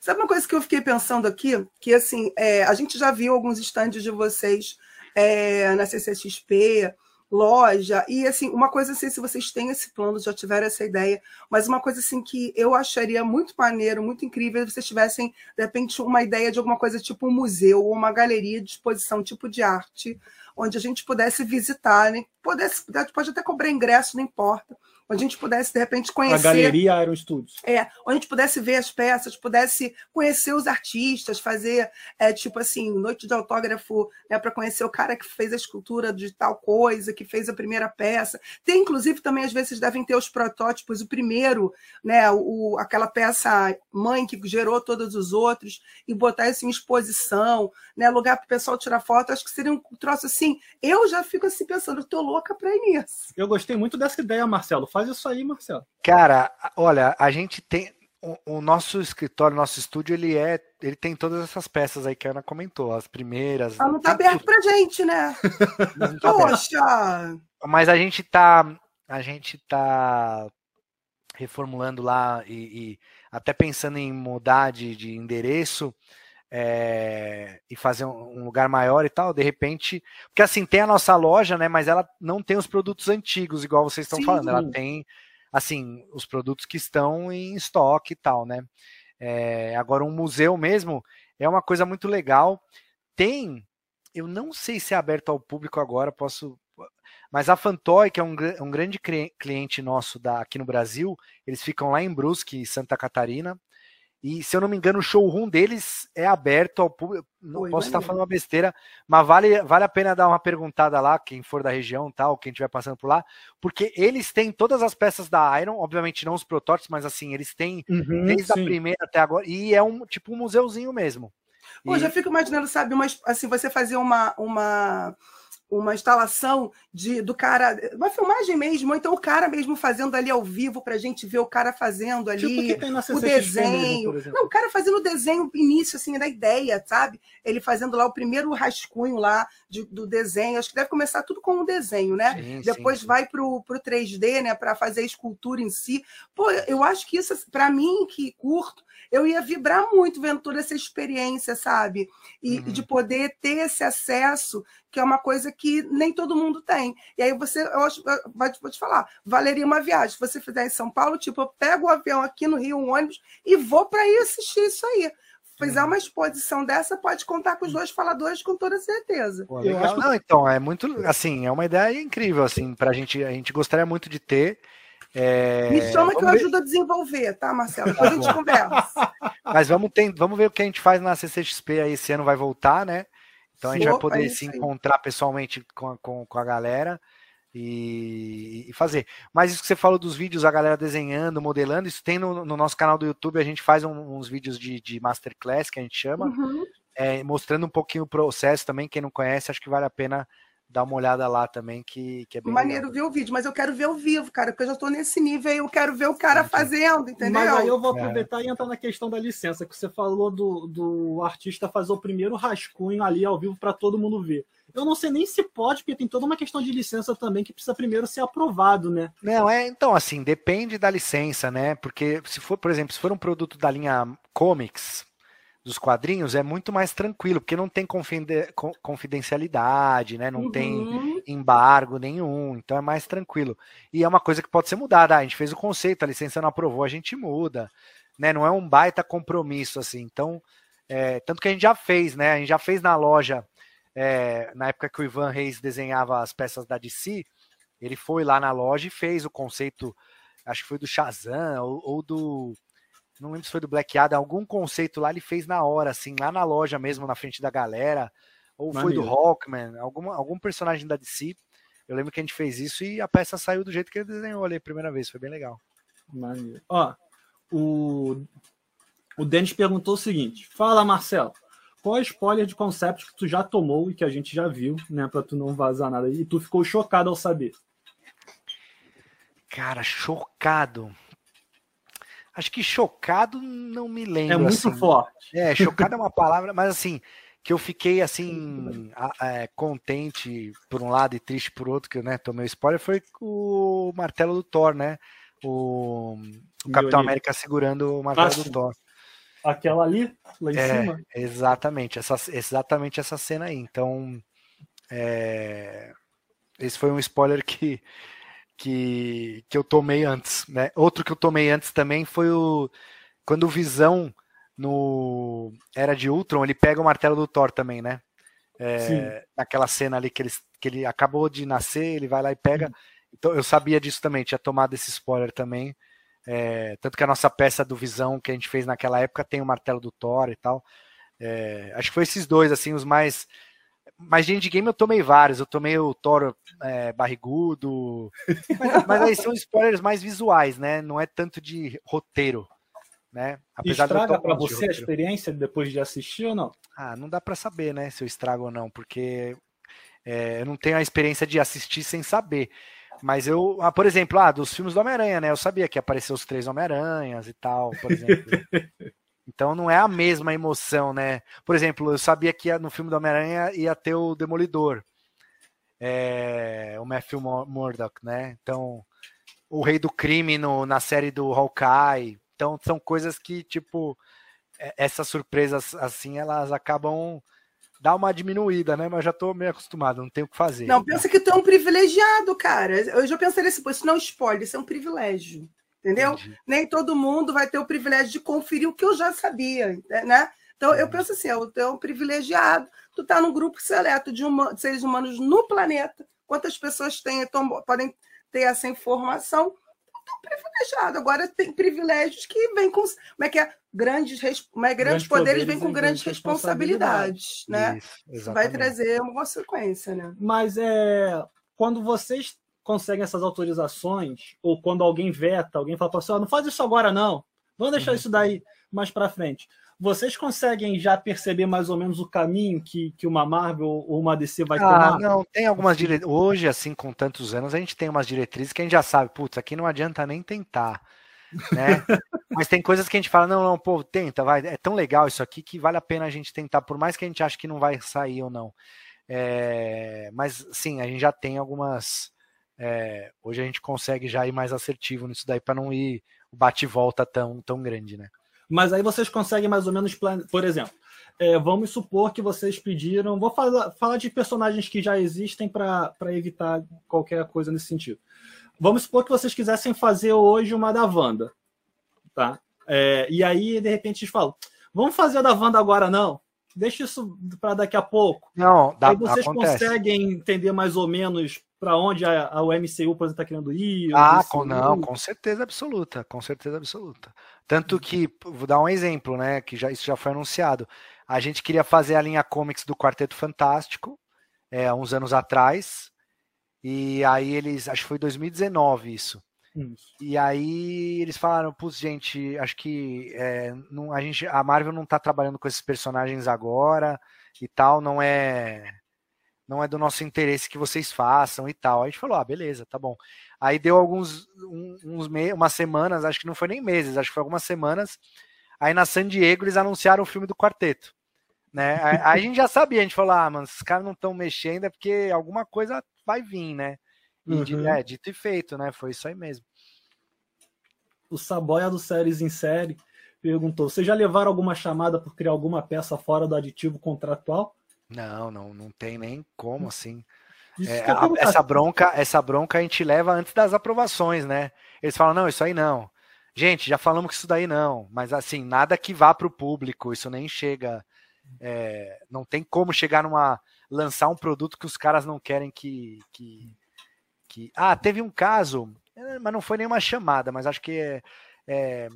Sabe uma coisa que eu fiquei pensando aqui? Que assim, é, a gente já viu alguns estandes de vocês é, na CCXP, loja. E assim, uma coisa assim, se vocês têm esse plano, já tiveram essa ideia, mas uma coisa assim que eu acharia muito maneiro, muito incrível, se vocês tivessem, de repente, uma ideia de alguma coisa tipo um museu ou uma galeria de exposição, tipo de arte, onde a gente pudesse visitar, né? Pudesse, pode até cobrar ingresso, não importa onde a gente pudesse, de repente, conhecer. A Galeria Aero Studios. É, onde a gente pudesse ver as peças, pudesse conhecer os artistas, fazer, é, tipo assim, noite de autógrafo, né, para conhecer o cara que fez a escultura de tal coisa, que fez a primeira peça. Tem, inclusive, também, às vezes, devem ter os protótipos, o primeiro, né, o, aquela peça mãe que gerou todos os outros, e botar isso em exposição, né, lugar para o pessoal tirar foto. Acho que seria um troço assim. Eu já fico assim pensando, estou louca para ir nisso. Eu gostei muito dessa ideia, Marcelo. Faz isso aí, Marcelo. Cara, olha, a gente tem. O, o nosso escritório, nosso estúdio, ele é. Ele tem todas essas peças aí que a Ana comentou, as primeiras. Ah, não tá aberto tudo. pra gente, né? <laughs> Tá Poxa! Mas a gente tá. A gente tá reformulando lá e, e até pensando em mudar de, de endereço é, e fazer um, lugar maior e tal, de repente. Porque assim, tem a nossa loja, né? Mas ela não tem os produtos antigos, igual vocês estão Sim. falando. Ela tem, assim, os produtos que estão em estoque e tal, né? É, agora, um museu mesmo é uma coisa muito legal. Tem, eu não sei se é aberto ao público agora, posso. Mas a Fantoy, que é um, um grande cliente nosso da, aqui no Brasil, eles ficam lá em Brusque, Santa Catarina. E se eu não me engano, o showroom deles é aberto ao público. Não Oi, posso estar falando uma besteira, mas vale, vale a pena dar uma perguntada lá, quem for da região, tal, quem estiver passando por lá, porque eles têm todas as peças da Iron, obviamente não os protótipos, mas assim, eles têm uhum, desde sim. a primeira até agora, e é um tipo um museuzinho mesmo. Pô, e... já fico imaginando, sabe, uma, assim, você fazer uma, uma uma instalação de, do cara, uma filmagem mesmo, ou então o cara mesmo fazendo ali ao vivo para a gente ver o cara fazendo ali tipo o desenho. Mesmo, não, o cara fazendo o desenho, início assim da ideia, sabe? Ele fazendo lá o primeiro rascunho lá de, do desenho. Acho que deve começar tudo com o um desenho, né? Sim, Depois sim. vai para o 3D, né? Para fazer a escultura em si. Pô, eu acho que isso, para mim, que curto, eu ia vibrar muito vendo toda essa experiência, sabe? E uhum. de poder ter esse acesso, que é uma coisa que nem todo mundo tem. E aí você, eu acho, vou te falar, valeria uma viagem. Se você fizer em São Paulo, tipo, eu pego o avião aqui no Rio, um ônibus, e vou para ir assistir isso aí fizer uhum. uma exposição dessa, pode contar com os dois faladores com toda certeza. Pô, eu acho que... Não, então, é muito, assim, é uma ideia incrível, assim, pra gente, a gente gostaria muito de ter, é... Me chama que eu ver... ajudo a desenvolver, tá, Marcelo? Depois a gente conversa. Mas vamos, ter, vamos ver o que a gente faz na CCXP aí. Esse ano vai voltar, né? Então a gente vai poder se encontrar pessoalmente com a, com, com a galera e, e, fazer. Mas isso que você falou dos vídeos, a galera desenhando, modelando, isso tem no, no nosso canal do YouTube. A gente faz um, uns vídeos de, de Masterclass, que a gente chama, uhum. é, mostrando um pouquinho o processo também. Quem não conhece, acho que vale a pena dá uma olhada lá também, que, que é bem Maneiro legal. ver o vídeo, mas eu quero ver ao vivo, cara, porque eu já estou nesse nível aí, eu quero ver o cara fazendo, entendeu? Mas aí eu vou É. aproveitar e entrar na questão da licença, que você falou do, do artista fazer o primeiro rascunho ali ao vivo para todo mundo ver. Eu não sei nem se pode, porque tem toda uma questão de licença também que precisa primeiro ser aprovado, né? Não, é, então, assim, depende da licença, né? Porque se for, por exemplo, se for um produto da linha comics, dos quadrinhos, é muito mais tranquilo, porque não tem confide- co- confidencialidade, né? Não tem Uhum. embargo nenhum, então é mais tranquilo. E é uma coisa que pode ser mudada. Ah, a gente fez o conceito, a licença não aprovou, a gente muda, né? Não é um baita compromisso assim. Então, é, tanto que a gente já fez, né? A gente já fez na loja, é, na época que o Ivan Reis desenhava as peças da DC, ele foi lá na loja e fez o conceito, acho que foi do Shazam ou, ou do não lembro se foi do Black Adam, algum conceito lá ele fez na hora, assim, lá na loja mesmo, na frente da galera, ou foi do. Hawkman, alguma, algum personagem da DC. Eu lembro que a gente fez isso e a peça saiu do jeito que ele desenhou ali a primeira vez, foi bem legal. Maneiro. Ó, o, o Denis perguntou o seguinte: Fala, Marcelo, qual é spoiler de concept que tu já tomou e que a gente já viu, né? Pra tu não vazar nada. E tu ficou chocado ao saber. Cara, chocado. Acho que chocado não me lembro. É muito assim. forte. É, chocado é <laughs> uma palavra, mas assim, que eu fiquei assim, é, contente por um lado e triste por outro, que eu né, tomei o spoiler, foi o martelo do Thor, né? O, o Capitão. América segurando o martelo do Thor. Aquela ali, lá em É, cima. exatamente, essa, exatamente essa cena aí. Então, é, esse foi um spoiler que, que, que eu tomei antes, né? Outro que eu tomei antes também foi o quando o Visão no Era de Ultron, ele pega o martelo do Thor também, né? É, naquela cena ali que ele, que ele acabou de nascer, ele vai lá e pega. Então eu sabia disso também, tinha tomado esse spoiler também. É, tanto que a nossa peça do Visão que a gente fez naquela época tem o martelo do Thor e tal. É, acho que foi esses dois, assim, os mais. Mas de endgame eu tomei vários. Eu tomei o Thor é, barrigudo. Mas, mas aí são spoilers mais visuais, né? Não é tanto de roteiro. Né? eu Estraga de você a experiência depois de assistir ou não? Ah, não dá pra saber, né? Se eu estrago ou não, porque é, eu não tenho a experiência de assistir sem saber. Mas eu, ah, por exemplo, ah, dos filmes do Homem-Aranha, né? Eu sabia que ia aparecer os três Homem-Aranhas e tal, por <laughs> exemplo. Então não é a mesma emoção, né? Por exemplo, eu sabia que no filme do Homem-Aranha ia ter o Demolidor, é, o Matthew Mur- Murdock, né? Então, o Rei do Crime no- na série do Hawkeye. Então, são coisas que, tipo, é- essas surpresas assim, elas acabam dá uma diminuída, né? Mas já tô meio acostumado, não tenho o que fazer. Não, pensa que tu é um privilegiado, cara. Eu já pensei nesse, isso não é um spoiler, isso é um privilégio. Entendeu? Entendi. Nem todo mundo vai ter o privilégio de conferir o que eu já sabia, né? Então, eu Uhum. penso assim, eu é um privilegiado, tu tá num grupo seleto de, huma- de seres humanos no planeta, quantas pessoas têm, podem ter essa informação, um privilegiado. Agora, tem privilégios que vêm com, como é que é? Grandes, res- como é? grandes Grandes poderes vêm com grandes grandes responsabilidades, né? Isso, Isso vai trazer uma consequência, né? Mas é quando vocês conseguem essas autorizações, ou quando alguém veta, alguém fala assim, ó, não faz isso agora não, vamos deixar Uhum. isso daí mais para frente. Vocês conseguem já perceber mais ou menos o caminho que, que uma Marvel ou uma DC vai Ah, tomar? não, tem algumas diretrizes. Hoje, assim, com tantos anos, a gente tem umas diretrizes que a gente já sabe, putz, aqui não adianta nem tentar, né? <laughs> Mas tem coisas que a gente fala, não, não, pô, tenta, vai, é tão legal isso aqui que vale a pena a gente tentar, por mais que a gente ache que não vai sair ou não. É, mas, sim, a gente já tem algumas. É, hoje a gente consegue já ir mais assertivo nisso daí para não ir o bate e volta tão, tão grande, né? Mas aí vocês conseguem mais ou menos, plane... por exemplo, é, vamos supor que vocês pediram. Vou falar, falar de personagens que já existem para evitar qualquer coisa nesse sentido. Vamos supor que vocês quisessem fazer hoje uma da Wanda. Tá? É, e aí, de repente, eles falam: vamos fazer a da Wanda agora, não. Deixa isso para daqui a pouco. Não, dá, aí vocês acontece. conseguem entender mais ou menos para onde a, a, o MCU, por exemplo, está querendo ir. Ah, com, DCU. não, com certeza absoluta, com certeza absoluta. Tanto que, vou dar um exemplo, né, que já, isso já foi anunciado. A gente queria fazer a linha comics do Quarteto Fantástico, é, há uns anos atrás, e aí eles, acho que foi 2019 isso. Isso. E aí eles falaram, putz, gente, acho que é, não, a, gente, a Marvel não tá trabalhando com esses personagens agora e tal, não é não é do nosso interesse que vocês façam e tal. Aí a gente falou, ah, beleza, tá bom. Aí deu alguns, uns meses, umas semanas, acho que não foi nem meses, acho que foi algumas semanas. Aí na San Diego eles anunciaram o filme do quarteto. Né? Aí, aí a gente já sabia, a gente falou, ah, mano, esses caras não estão mexendo, é porque alguma coisa vai vir, né? E uhum. é, dito e feito, né? Foi isso aí mesmo. O Saboia do Séries em Série perguntou: vocês já levaram alguma chamada por criar alguma peça fora do aditivo contratual? Não, não, não tem nem como assim. É, a, essa bronca, essa bronca a gente leva antes das aprovações, né? Eles falam, não, isso aí não. Gente, já falamos que isso daí não, mas assim, nada que vá para o público, isso nem chega. É, não tem como chegar numa. lançar um produto que os caras não querem que. que, que... Ah, teve um caso, é, mas não foi nenhuma chamada, mas acho que é, é,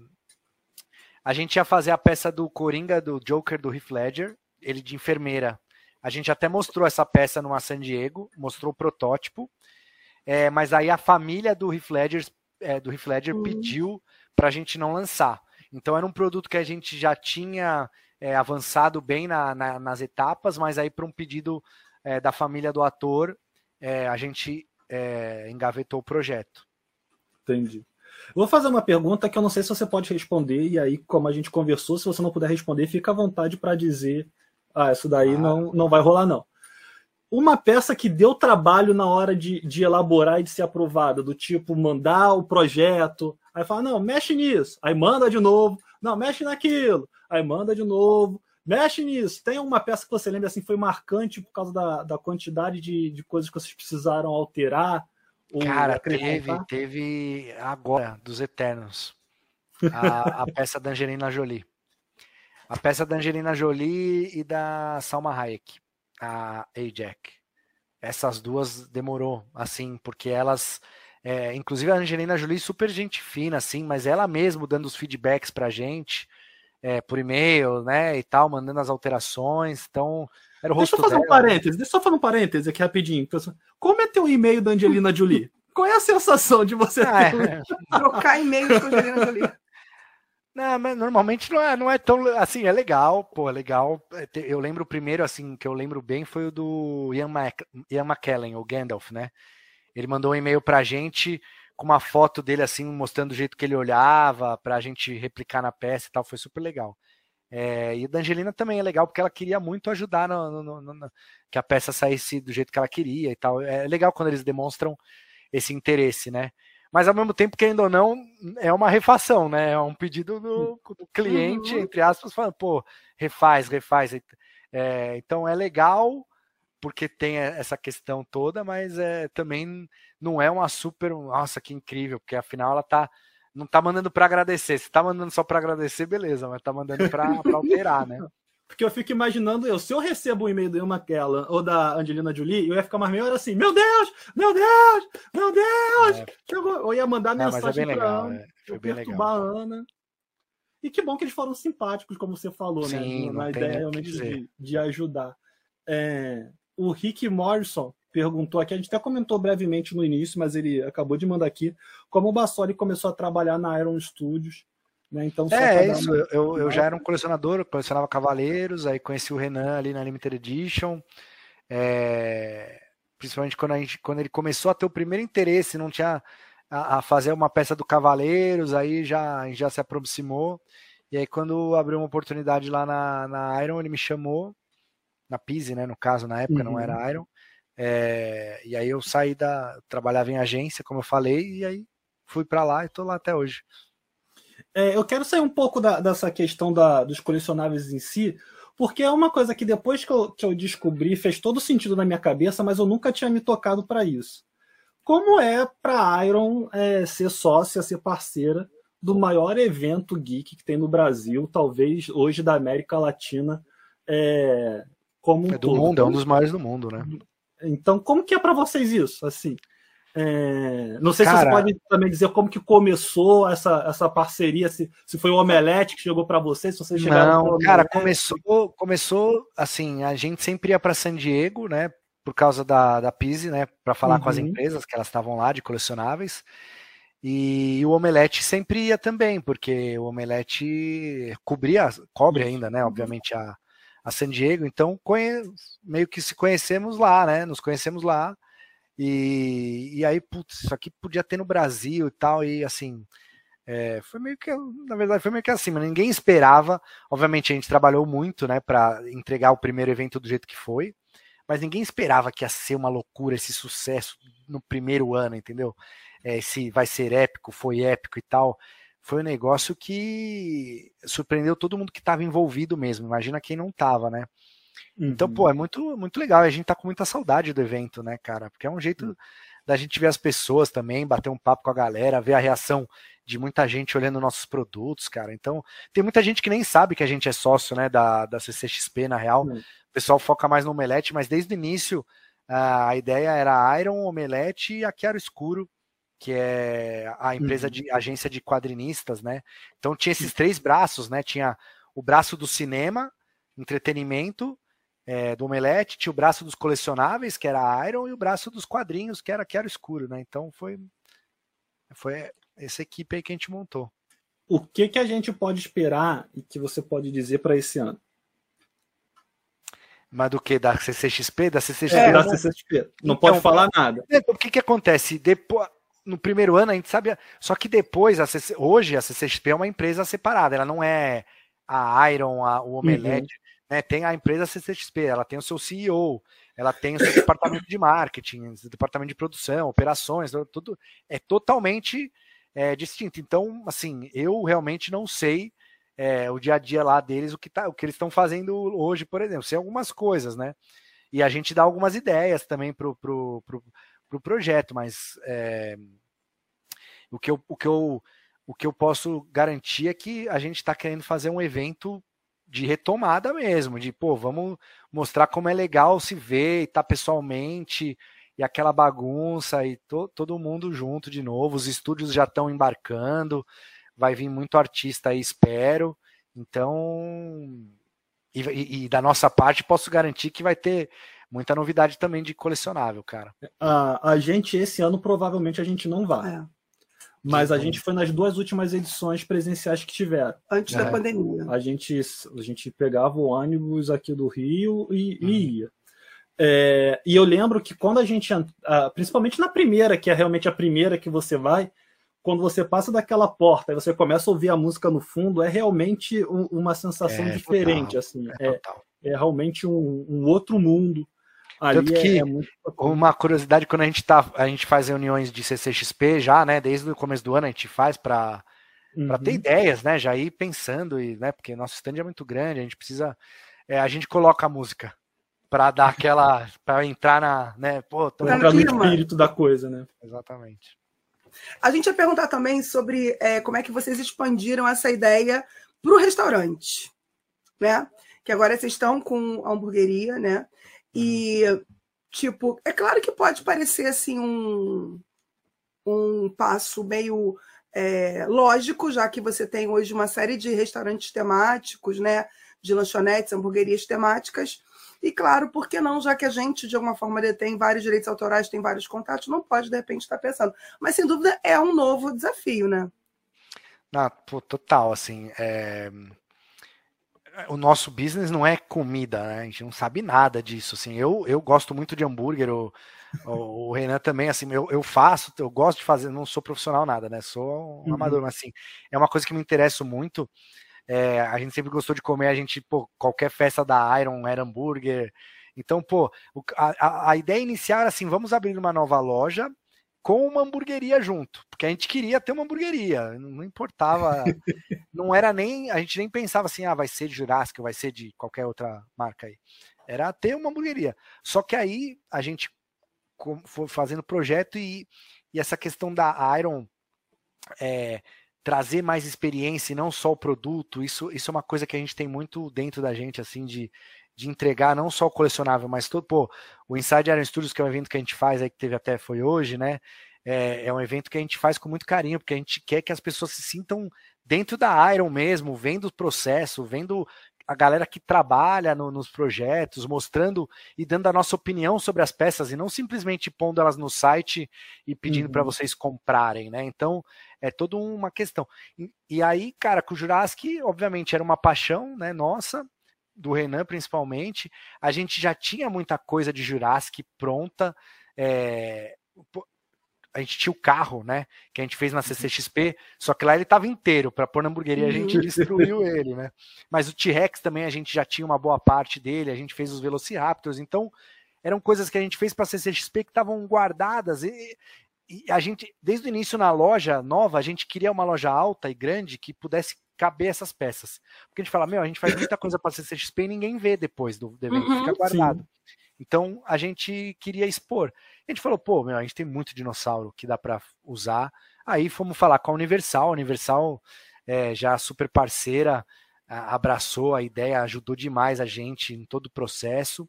a gente ia fazer a peça do Coringa, do Joker do Heath Ledger, ele de enfermeira. A gente até mostrou essa peça numa San Diego, mostrou o protótipo, é, mas aí a família do Heath Ledger, é, do Heath Ledger uhum. pediu para a gente não lançar. Então era um produto que a gente já tinha é, avançado bem na, na, nas etapas, mas aí para um pedido é, da família do ator, é, a gente é, engavetou o projeto. Entendi. Vou fazer uma pergunta que eu não sei se você pode responder, e aí, como a gente conversou, se você não puder responder, fica à vontade para dizer ah, isso daí ah. não, não vai rolar, não. Uma peça que deu trabalho na hora de, de elaborar e de ser aprovada, do tipo mandar o projeto, aí fala, não, mexe nisso, aí manda de novo, não, mexe naquilo, aí manda de novo, mexe nisso. Tem uma peça que você lembra assim, foi marcante por causa da, da quantidade de, de coisas que vocês precisaram alterar? Cara, teve, teve agora, dos Eternos, a, a <laughs> peça da Angelina Jolie. A peça da Angelina Jolie e da Salma Hayek, a Ajax. Essas duas demorou, assim, porque elas. É, inclusive a Angelina Jolie, super gente fina, assim, mas ela mesmo dando os feedbacks pra gente, é, por e-mail, né, e tal, mandando as alterações. Então, era o rosto Deixa eu fazer dela. um parêntese, deixa eu só fazer um parêntese aqui rapidinho. Como é teu e-mail da Angelina Jolie? Qual é a sensação de você ah, ter... é. trocar e-mails com a Angelina Jolie? Não, mas normalmente não é, não é tão assim, é legal, pô, é legal. É, eu lembro o primeiro, assim, que eu lembro bem foi o do Ian, Mac, Ian McKellen, o Gandalf, né? Ele mandou um e-mail pra gente com uma foto dele, assim, mostrando o jeito que ele olhava, pra gente replicar na peça e tal, foi super legal. É, e da Angelina também é legal, porque ela queria muito ajudar no, no, no, que a peça saísse do jeito que ela queria e tal. É legal quando eles demonstram esse interesse, né? Mas ao mesmo tempo, querendo ou não, é uma refação, né? É um pedido do, do cliente, uhum. entre aspas, falando, pô, refaz, refaz. É, então é legal porque tem essa questão toda, mas é, também não é uma super, nossa, que incrível, porque afinal ela tá não tá mandando para agradecer. Se tá mandando só para agradecer, beleza, mas tá mandando para <laughs> alterar, né? Porque eu fico imaginando eu, se eu recebo um e-mail do Ian McKellen ou da Angelina Jolie, eu ia ficar mais meia hora assim, meu Deus, meu Deus, meu Deus! É. Eu ia mandar Não, é mensagem é pra Ana, é. Foi bem perturbar legal, a Ana. E que bom que eles foram simpáticos, como você falou, né? Sim, né? Na ideia realmente de, de, ajudar. É, o Rick Morrison perguntou aqui, a gente até comentou brevemente no início, mas ele acabou de mandar aqui, como o Bassoli começou a trabalhar na Iron Studios né? Então, é, é isso. Uma... Eu, eu já era um colecionador, colecionava Cavaleiros, aí conheci o Renan ali na Limited Edition. É... Principalmente quando, a gente, quando ele começou a ter o primeiro interesse, não tinha a, a fazer uma peça do Cavaleiros, aí já, já se aproximou. E aí, quando abriu uma oportunidade lá na, na Iron, ele me chamou, na Pise, né? No caso, na época uhum. não era Iron. É, e aí eu saí da. Trabalhava em agência, como eu falei, e aí fui para lá e estou lá até hoje. É, eu quero sair um pouco da, dessa questão da, dos colecionáveis em si, porque é uma coisa que depois que eu, que eu descobri fez todo sentido na minha cabeça, mas eu nunca tinha me tocado para isso. Como é para Iron é, ser sócia, ser parceira do maior evento geek que tem no Brasil, talvez hoje da América Latina, é, como um é do todo. mundo, é um dos maiores do mundo, né? Então, como que é para vocês isso? Assim, é, não sei Cara, se você pode também dizer como que começou essa, essa parceria, se, se foi o Omelete que chegou para você, se vocês chegaram Não, cara, começou, começou assim, a gente sempre ia para San Diego, né, por causa da, da Pise, né, para falar uhum. com as uhum. empresas que elas estavam lá de colecionáveis. E o Omelete sempre ia também, porque o Omelete cobria, cobre ainda, né, obviamente a, a San Diego, então conhe... meio que se conhecemos lá, né? Nos conhecemos lá. E, e aí, putz, isso aqui podia ter no Brasil e tal, e assim, é, foi meio que, na verdade, foi meio que assim, mas ninguém esperava. Obviamente, a gente trabalhou muito, né, para entregar o primeiro evento do jeito que foi, mas ninguém esperava que ia ser uma loucura esse sucesso no primeiro ano, entendeu? É, se vai ser épico, foi épico e tal. Foi um negócio que surpreendeu todo mundo que estava envolvido mesmo. Imagina quem não estava, né? Uhum. Então, pô, é muito, muito legal. A gente tá com muita saudade do evento, né, cara? Porque é um jeito uhum. da gente ver as pessoas também, bater um papo com a galera, ver a reação de muita gente olhando nossos produtos, cara. Então, tem muita gente que nem sabe que a gente é sócio, né, da, da CCXP, na real. Uhum. O pessoal foca mais no Omelete, mas desde o início a ideia era Iron, Omelete e a Chiaro Escuro, que é a empresa uhum. de agência de quadrinistas, né? Então tinha esses três braços, né? Tinha o braço do cinema, entretenimento, é, do Omelete, tinha o braço dos colecionáveis, que era a Iron, e o braço dos quadrinhos, que era Chiaro Escuro, né? Então foi foi essa equipe aí que a gente montou. O que, que a gente pode esperar e que você pode dizer para esse ano? Mas do que? Da CCXP? Da CCXP? É, da CCXP. Não então, pode falar nada. O que, que acontece? Depois, no primeiro ano a gente sabia. Só que depois, a CC, hoje a CCXP é uma empresa separada. Ela não é a Iron, a, o Omelete. Uhum. Né? Tem a empresa CCXP, ela tem o seu CEO, ela tem o seu departamento de marketing, departamento de produção, operações, tudo é totalmente é, distinto. Então, assim, eu realmente não sei é, o dia a dia lá deles, o que, tá, o que eles estão fazendo hoje, por exemplo. Sei algumas coisas, né? E a gente dá algumas ideias também pro, pro, pro, pro projeto, mas é, o, que eu, o, que eu, o que eu posso garantir é que a gente está querendo fazer um evento de retomada mesmo, de pô, vamos mostrar como é legal se ver e estar tá pessoalmente, e aquela bagunça e to, todo mundo junto de novo. Os estúdios já estão embarcando, vai vir muito artista aí, espero. Então, e, e, e, da nossa parte, posso garantir que vai ter muita novidade também de colecionável, cara. A, a gente, esse ano, provavelmente a gente não vai. É. Mas a gente foi nas duas últimas edições presenciais que tiveram. Antes é. da pandemia. A gente, a gente pegava o ônibus aqui do Rio e, hum. e ia. É, e eu lembro que quando a gente, principalmente na primeira, que é realmente a primeira que você vai, quando você passa daquela porta e você começa a ouvir a música no fundo, é realmente um, uma sensação é, diferente, total, assim. É, é, é, realmente um, um, outro mundo. Ali Tanto que, é, muito... uma curiosidade, quando a gente, tá, a gente faz reuniões de CCXP já, né, desde o começo do ano a gente faz para uhum. ter ideias, né, já ir pensando, e, né, porque nosso stand é muito grande, a gente precisa, é, a gente coloca a música para dar aquela. <laughs> para entrar na. Né, pô, tô... entrar no espírito da coisa, né? Exatamente. A gente ia perguntar também sobre é, como é que vocês expandiram essa ideia para o restaurante, né? Que agora vocês estão com a hamburgueria, né? E, tipo, é claro que pode parecer assim um, um passo meio é, lógico, já que você tem hoje uma série de restaurantes temáticos, né? De lanchonetes, hamburguerias temáticas. E claro, por que não, já que a gente, de alguma forma, detém vários direitos autorais, tem vários contatos, não pode, de repente, estar pensando. Mas, sem dúvida, é um novo desafio, né? Não, pô, total, assim, é... o nosso business não é comida, né? A gente não sabe nada disso, assim. Eu, eu gosto muito de hambúrguer, o, o Renan também, assim, eu, eu faço, eu gosto de fazer, não sou profissional nada, né? Sou um uhum. amador, mas assim, é uma coisa que me interessa muito. É, a gente sempre gostou de comer, a gente, pô, qualquer festa da Iron era hambúrguer. Então, pô, a, a ideia inicial era assim: vamos abrir uma nova loja com uma hamburgueria junto, porque a gente queria ter uma hamburgueria, não importava, <laughs> não era nem, a gente nem pensava assim, ah, vai ser de Jurassic, vai ser de qualquer outra marca aí. Era ter uma hamburgueria. Só que aí a gente foi fazendo projeto e, e essa questão da Iron é, trazer mais experiência e não só o produto, isso, isso é uma coisa que a gente tem muito dentro da gente, assim, de, de entregar não só o colecionável, mas todo, pô, o Inside Iron Studios, que é um evento que a gente faz aí, que teve até foi hoje, né, é, é um evento que a gente faz com muito carinho, porque a gente quer que as pessoas se sintam dentro da Iron mesmo, vendo o processo, vendo a galera que trabalha no, nos projetos, mostrando e dando a nossa opinião sobre as peças e não simplesmente pondo elas no site e pedindo uhum. para vocês comprarem, né? Então é toda uma questão. E, e, aí, cara, com o Jurassic, obviamente, era uma paixão, né? Nossa. Do Renan principalmente, a gente já tinha muita coisa de Jurassic pronta. É, a gente tinha o carro, né? Que a gente fez na uhum. CCXP, só que lá ele estava inteiro. Para pôr na hamburgueria, a gente uhum. destruiu ele, né? Mas o T-Rex também a gente já tinha uma boa parte dele, a gente fez os Velociraptors, então eram coisas que a gente fez para CCXP que estavam guardadas. E, e a gente, desde o início na loja nova, a gente queria uma loja alta e grande que pudesse caber essas peças. Porque a gente fala, meu, a gente faz muita coisa para CCXP e ninguém vê depois do, do evento, uhum, fica guardado. Sim. Então a gente queria expor. A gente falou, pô, meu, a gente tem muito dinossauro que dá para usar. Aí fomos falar com a Universal. A Universal, é, já super parceira, abraçou a ideia, ajudou demais a gente em todo o processo.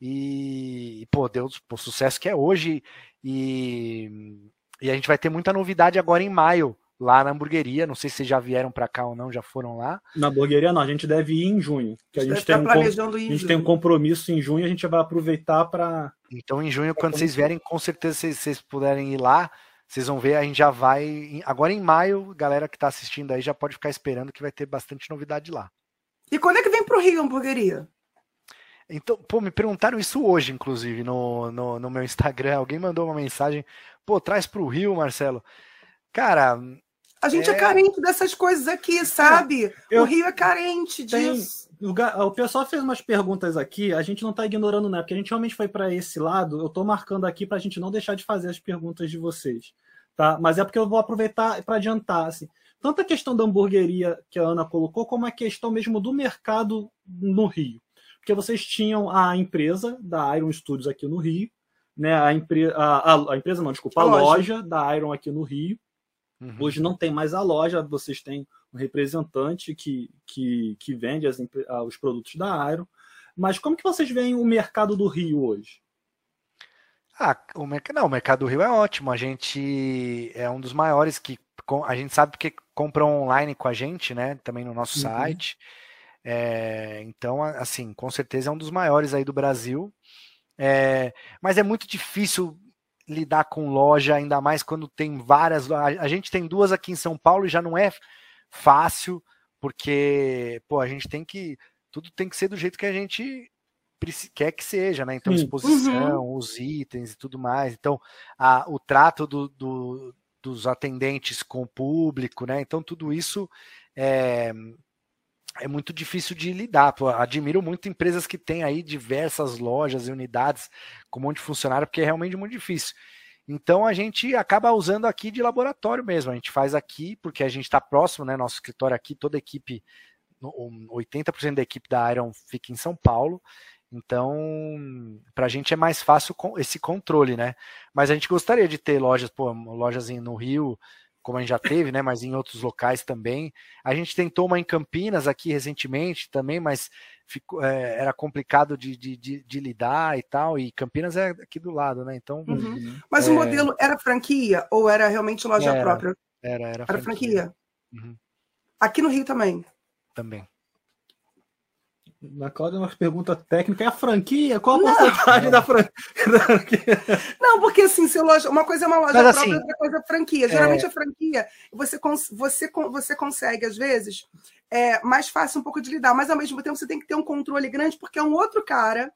E, pô, deu o sucesso que é hoje. E, e a gente vai ter muita novidade agora em maio lá na hamburgueria. Não sei se já vieram para cá ou não, já foram lá. Na hamburgueria não, a gente deve ir em junho. Que a, a gente, tem um, a gente tem um compromisso em junho, a gente vai aproveitar para. Então, em junho, quando vocês vierem, com certeza, se vocês puderem ir lá, vocês vão ver, a gente já vai. Agora em maio, galera que está assistindo aí já pode ficar esperando que vai ter bastante novidade lá. E quando é que vem para o Rio a hamburgueria? Então, pô, me perguntaram isso hoje, inclusive, no, no, no meu Instagram. Alguém mandou uma mensagem, pô, traz para o Rio, Marcelo. Cara, a gente é, é carente dessas coisas aqui, sabe? Eu, o Rio é carente disso. Tem, o, o, pessoal fez umas perguntas aqui, a gente não está ignorando, né? Porque a gente realmente foi para esse lado. Eu estou marcando aqui para a gente não deixar de fazer as perguntas de vocês. Tá? Mas é porque eu vou aproveitar para adiantar. Assim. Tanto a questão da hamburgueria que a Ana colocou, como a questão mesmo do mercado no Rio. Porque vocês tinham a empresa da Iron Studios aqui no Rio, né? A, empre a, a, a empresa, não, desculpa, a, a loja. loja da Iron aqui no Rio Uhum. Hoje não tem mais a loja, vocês têm um representante que, que, que vende as, os produtos da Aero. Mas como que vocês veem o mercado do Rio hoje? Ah, o, mercado, não, o mercado do Rio é ótimo. A gente é um dos maiores que a gente sabe porque compram online com a gente, né? Também no nosso uhum. site. É, então, assim, com certeza é um dos maiores aí do Brasil. É, mas é muito difícil lidar com loja, ainda mais quando tem várias. A gente tem duas aqui em São Paulo e já não é fácil, porque pô, a gente tem que. Tudo tem que ser do jeito que a gente quer que seja, né? Então, exposição, uhum. os itens e tudo mais. Então, a, o trato do, do, dos atendentes com o público, né? Então, tudo isso é, é muito difícil de lidar. Pô, admiro muito empresas que têm aí diversas lojas e unidades com um monte de funcionário, porque é realmente muito difícil. Então a gente acaba usando aqui de laboratório mesmo. A gente faz aqui, porque a gente está próximo, né? Nosso escritório aqui, toda a equipe, 80% da equipe da Iron fica em São Paulo. Então, para a gente é mais fácil esse controle, né? Mas a gente gostaria de ter lojas, pô, lojas no Rio, como a gente já teve, né? Mas em outros locais também. A gente tentou uma em Campinas aqui recentemente também, mas ficou, é, era complicado de, de, de, de, lidar e tal. E Campinas é aqui do lado, né? Então. Uhum. Mas é... o modelo era franquia ou era realmente loja era, própria? Era, era, era franquia. franquia. Uhum. Aqui no Rio também. Também. Na Cláudia, uma pergunta técnica. É a franquia? Qual a porcentagem da franquia? <laughs> Não, porque assim, se loja, uma coisa é uma loja Mas, própria, assim, outra coisa é franquia. Geralmente é... a franquia, você, você, você consegue, às vezes, é mais fácil um pouco de lidar, mas ao mesmo tempo você tem que ter um controle grande, porque é um outro cara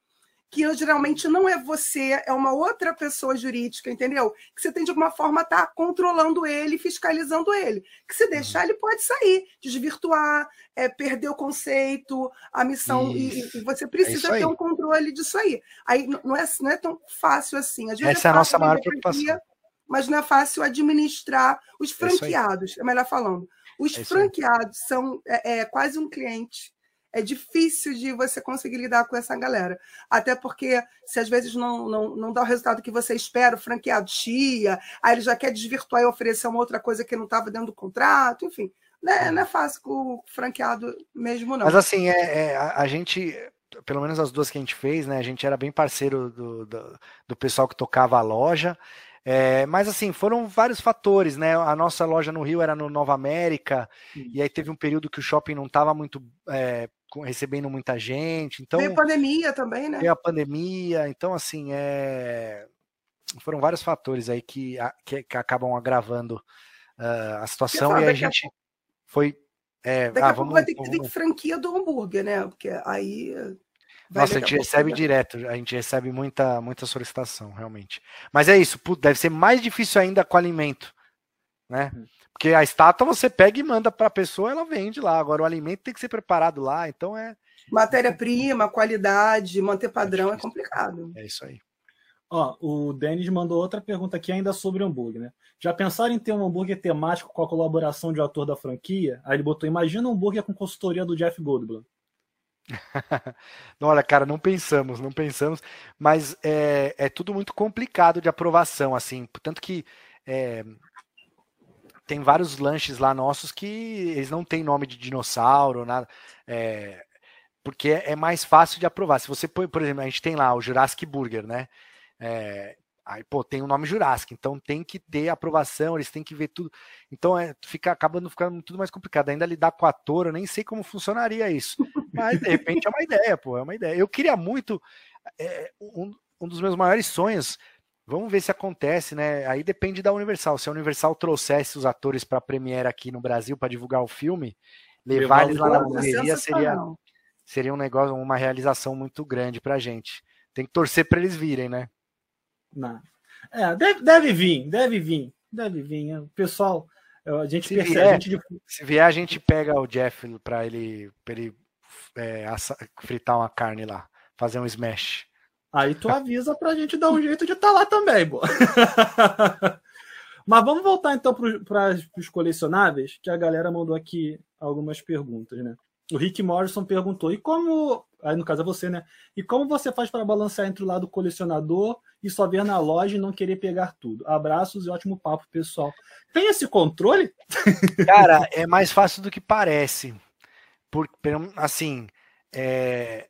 que geralmente não é você, é uma outra pessoa jurídica, entendeu? Que você tem de alguma forma estar tá controlando ele, fiscalizando ele. Que se deixar, ele pode sair, desvirtuar, é, perder o conceito, a missão, e, e, você é precisa é ter um controle disso aí. Aí não é, não é tão fácil assim. Às vezes Essa é, é a nossa maior preocupação. Mas não é fácil administrar os é franqueados, é melhor falando. Os franqueados são é, é quase um cliente é difícil de você conseguir lidar com essa galera. Até porque, se às vezes não, não, não dá o resultado que você espera, o franqueado chia, aí ele já quer desvirtuar e oferecer uma outra coisa que não estava dentro do contrato, enfim. Né? Não é fácil com o franqueado mesmo, não. Mas assim, é, é a, a, gente, pelo menos as duas que a gente fez, né? A gente era bem parceiro do, do, do pessoal que tocava a loja. É, mas assim, foram vários fatores, né? A nossa loja no Rio era no Nova América, e aí teve um período que o shopping não estava muito é, recebendo muita gente. Então, veio a pandemia também, né? Veio a pandemia, então assim, é... foram vários fatores aí que, que, que acabam agravando uh, a situação e a gente foi É, Daqui ah, a pouco vai ter que ter franquia do hambúrguer, né? Porque aí. Nossa, a gente recebe direto, a gente recebe muita, muita solicitação, realmente. Mas é isso, deve ser mais difícil ainda com alimento, né? Hum. Porque a estátua você pega e manda para a pessoa, ela vende lá. Agora o alimento tem que ser preparado lá, então é. Matéria-prima, qualidade, manter padrão é, é complicado. É isso aí. Ó, o Denis mandou outra pergunta aqui ainda sobre hambúrguer, né? Já pensaram em ter um hambúrguer temático com a colaboração de ator da franquia? Aí ele botou, imagina um hambúrguer com consultoria do Jeff Goldblum. <laughs> Olha, cara, não pensamos, não pensamos, mas é, é tudo muito complicado de aprovação, assim, tanto que é, tem vários lanches lá nossos que eles não têm nome de dinossauro, nada, é, porque é mais fácil de aprovar. Se você põe, por exemplo, a gente tem lá o Jurassic Burger, né? É, aí, pô, tem o nome Jurassic, então tem que ter aprovação, eles têm que ver tudo. Então é, fica acabando ficando tudo mais complicado. Ainda lidar com ator, eu nem sei como funcionaria isso. Mas de repente é uma <laughs> ideia, pô, é uma ideia. Eu queria muito. É, um, um dos meus maiores sonhos. Vamos ver se acontece, né? Aí depende da Universal. Se a Universal trouxesse os atores para a Premiere aqui no Brasil para divulgar o filme, levar eles lá na galeria seria, seria um negócio, uma realização muito grande para a gente. Tem que torcer para eles virem, né? Não. É, deve, deve vir, deve vir, deve vir. O pessoal, a gente se percebe. Vier, a gente... Se vier, a gente pega o Jeff para ele, pra ele é, fritar uma carne lá, fazer um smash. Aí tu avisa pra gente dar um jeito de estar tá lá também, pô. <laughs> Mas vamos voltar então para os colecionáveis, que a galera mandou aqui algumas perguntas, né? O Rick Morrison perguntou: e como. Aí no caso é você, né? E como você faz para balancear entre o lado colecionador e só ver na loja e não querer pegar tudo? Abraços e ótimo papo, pessoal. Tem esse controle? <laughs> Cara, é mais fácil do que parece. Por, assim, é...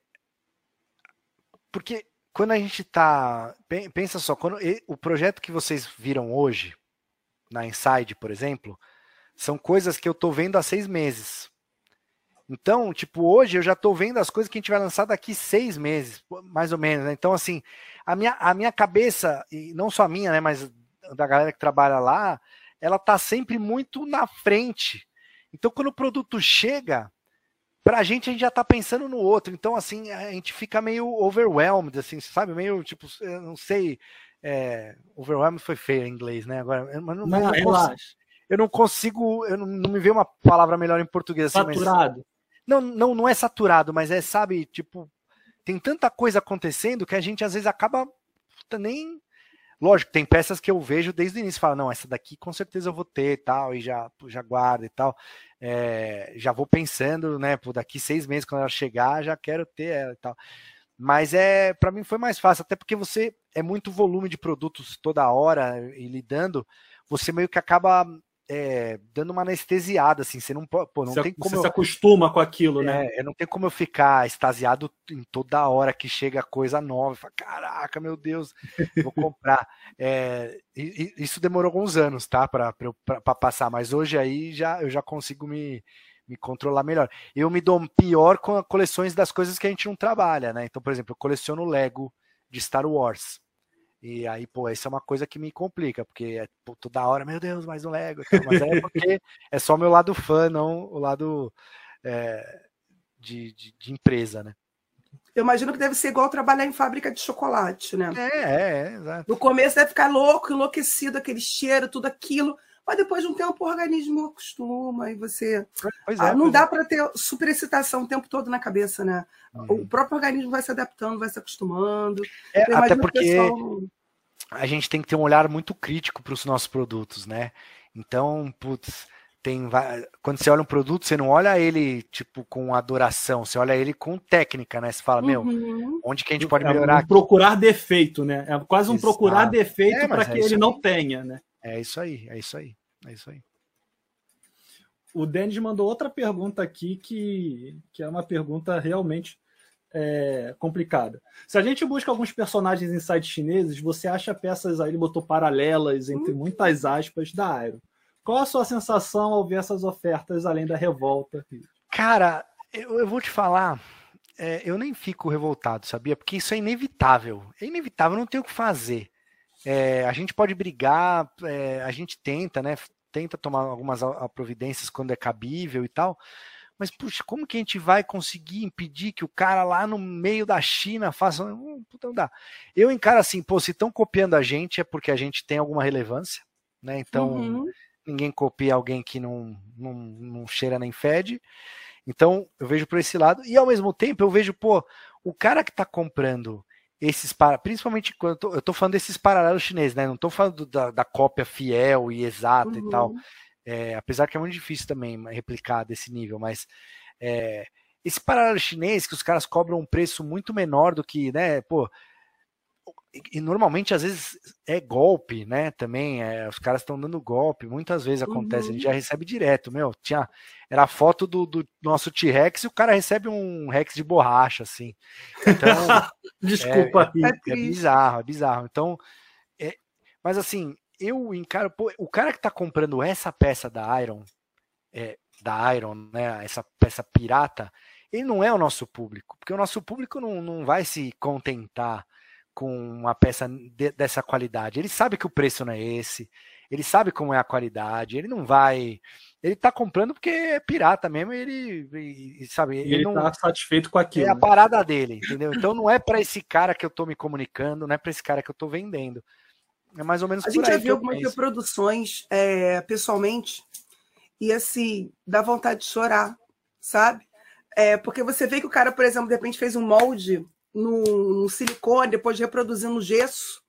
porque quando a gente tá. Pensa só, quando o projeto que vocês viram hoje, na Inside, por exemplo, são coisas que eu tô vendo há seis meses. Então, tipo, hoje eu já estou vendo as coisas que a gente vai lançar daqui seis meses, mais ou menos. Né? Então, assim, a minha, a minha cabeça, e não só a minha, né, mas da galera que trabalha lá, ela tá sempre muito na frente. Então, quando o produto chega, pra gente a gente já tá pensando no outro. Então, assim, a gente fica meio overwhelmed, assim, sabe? Meio, tipo, eu não sei. É, overwhelmed foi feio em inglês, né? Agora, mas não, não, não consigo, eu não consigo, eu não, não, me veio uma palavra melhor em português. Assim, Saturado. Mas, não, não, não é saturado, mas é, sabe, tipo, tem tanta coisa acontecendo que a gente às vezes acaba nem. Lógico, tem peças que eu vejo desde o início, falo, não, essa daqui com certeza eu vou ter e tal, e já, já guardo e tal. É, já vou pensando, né, por daqui seis meses, quando ela chegar, já quero ter ela e tal. Mas é, para mim foi mais fácil, até porque você é muito volume de produtos toda hora e lidando, você meio que acaba é, dando uma anestesiada, assim, você não pode, pô, não você, tem como você eu, se acostuma com aquilo, né? É, não tem como eu ficar extasiado em toda hora que chega coisa nova, falo, caraca, meu Deus, vou comprar. <laughs> é, e, isso demorou alguns anos, tá, para passar, mas hoje aí já eu já consigo me, me controlar melhor. Eu me dou pior com coleções das coisas que a gente não trabalha, né? Então, por exemplo, eu coleciono Lego de Star Wars. E aí, pô, isso é uma coisa que me complica, porque é pô, toda hora, meu Deus, mais um Lego. Mas é porque <laughs> é só meu lado fã, não o lado é, de, de, de, empresa, né? Eu imagino que deve ser igual trabalhar em fábrica de chocolate, né? É, é, é exato. No começo deve ficar louco, enlouquecido, aquele cheiro, tudo aquilo. Mas depois de um tempo o organismo acostuma e você. Pois é, ah, não dá é. para ter superexcitação o tempo todo na cabeça, né? Uhum. O próprio organismo vai se adaptando, vai se acostumando. É, até porque. Pessoal a gente tem que ter um olhar muito crítico para os nossos produtos, né? Então, putz, tem quando você olha um produto, você não olha ele tipo com adoração, você olha ele com técnica, né? Você fala, uhum. meu, onde que a gente pode é melhorar? Um procurar defeito, né? É quase um Exato. procurar defeito é, para que é ele não tenha, né? É isso aí, é isso aí, é isso aí. O Denis mandou outra pergunta aqui que, que é uma pergunta realmente é, complicada. Se a gente busca alguns personagens em sites chineses, você acha peças aí, ele botou paralelas, entre uhum. muitas aspas, da Aero. Qual a sua sensação ao ver essas ofertas além da revolta? Cara, eu, eu vou te falar, é, eu nem fico revoltado, sabia? Porque isso é inevitável. É inevitável, não tem o que fazer. É, a gente pode brigar, é, a gente tenta, né? tenta tomar algumas providências quando é cabível e tal. Mas, puxa, como que a gente vai conseguir impedir que o cara lá no meio da China faça. Hum, puta, não dá. Eu encaro assim, pô, se estão copiando a gente é porque a gente tem alguma relevância, né? Então, uhum. ninguém copia alguém que não, não, não cheira nem fede. Então, eu vejo por esse lado. E ao mesmo tempo, eu vejo, pô, o cara que está comprando esses principalmente quando eu tô, eu tô, falando desses paralelos chineses, né? Não estou falando da, da, cópia fiel e exata uhum. e tal. É, apesar que é muito difícil também replicar desse nível, mas é, esse paralelo chinês que os caras cobram um preço muito menor do que, né? Pô, e normalmente às vezes é golpe, né? Também é, os caras estão dando golpe, muitas vezes acontece, uhum. a gente já uhum. recebe direto, meu. Tinha era a foto do, do nosso T-Rex e o cara recebe um Rex de borracha, assim. Então, <laughs> desculpa, é, é, é, bizarro, é bizarro. Então, é, mas assim, eu encaro, pô, o cara que tá comprando essa peça da Iron, é, da Iron, né? Essa peça pirata, ele não é o nosso público, porque o nosso público não, não vai se contentar com uma peça de, dessa qualidade. Ele sabe que o preço não é esse, ele sabe como é a qualidade, ele não vai. Ele tá comprando porque é pirata mesmo, ele, ele sabe. Ele, ele não, tá satisfeito com aquilo. É a né? parada dele, entendeu? Então não é para esse cara que eu tô me comunicando, não é para esse cara que eu tô vendendo. É mais ou menos A gente já viu algumas reproduções é, pessoalmente e assim, dá vontade de chorar, sabe? É, porque você vê que o cara, por exemplo, de repente fez um molde no, no silicone, depois reproduzindo gesso,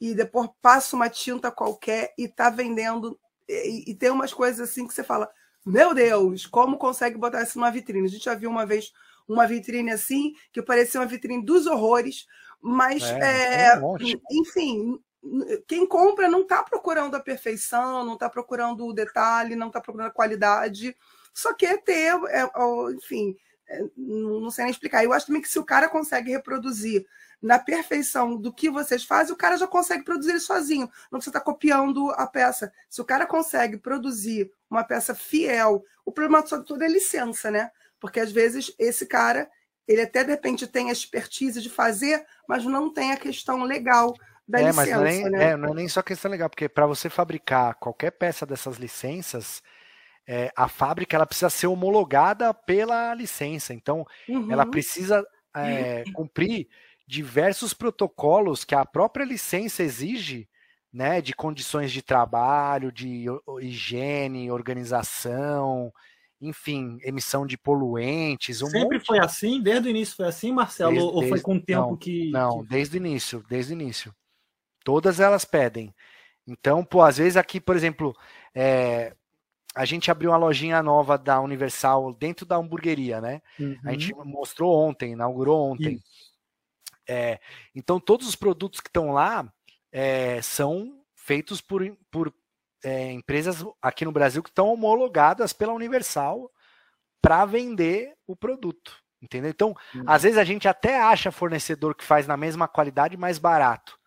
e depois passa uma tinta qualquer e tá vendendo. E, e, tem umas coisas assim que você fala: Meu Deus, como consegue botar isso numa vitrine? A gente já viu uma vez uma vitrine assim, que parecia uma vitrine dos horrores, mas, é, é, um enfim, quem compra não está procurando a perfeição, não está procurando o detalhe, não está procurando a qualidade, só quer ter, é, enfim, é, não sei nem explicar. Eu acho também que se o cara consegue reproduzir na perfeição do que vocês fazem, o cara já consegue produzir ele sozinho. Não precisa estar tá copiando a peça. Se o cara consegue produzir uma peça fiel, o problema todo é licença, né? Porque às vezes esse cara, ele até de repente tem a expertise de fazer, mas não tem a questão legal da é, licença. Mas não é, nem, né? é, não é nem só questão legal, porque para você fabricar qualquer peça dessas licenças, é, a fábrica ela precisa ser homologada pela licença. Então, uhum. ela precisa é, <laughs> cumprir diversos protocolos que a própria licença exige, né, de condições de trabalho, de higiene, organização, enfim, emissão de poluentes. Um Sempre monte... foi assim? Desde o início foi assim, Marcelo? Desde, ou foi com o tempo não, que. Não, que... desde o início, desde o início. Todas elas pedem. Então, pô, às vezes aqui, por exemplo, é, a gente abriu uma lojinha nova da Universal dentro da hamburgueria, né? Uhum. A gente uhum. mostrou ontem, inaugurou ontem. É, então, todos os produtos que estão lá é, são feitos por, por é, empresas aqui no Brasil que estão homologadas pela Universal para vender o produto. Entendeu? Então, uhum. às vezes a gente até acha fornecedor que faz na mesma qualidade mais barato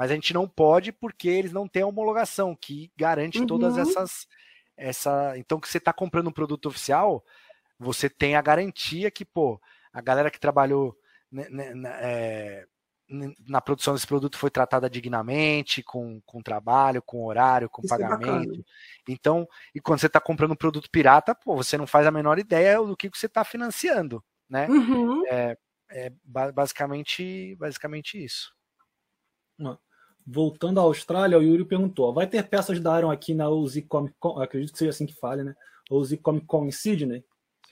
mas a gente não pode porque eles não têm a homologação que garante uhum. todas essas essa então que você está comprando um produto oficial você tem a garantia que pô a galera que trabalhou né, né, é, na produção desse produto foi tratada dignamente, com, com trabalho, com horário, com Isso é pagamento. É então, e quando você está comprando um produto pirata, pô, você não faz a menor ideia do que você está financiando, né? Uhum. É, é, basicamente, basicamente isso voltando à Austrália, o Yuri perguntou: vai ter peças da Iron aqui na UZ Comic Con? Acredito que seja assim que fale, né? UZ Comic Con em Sydney?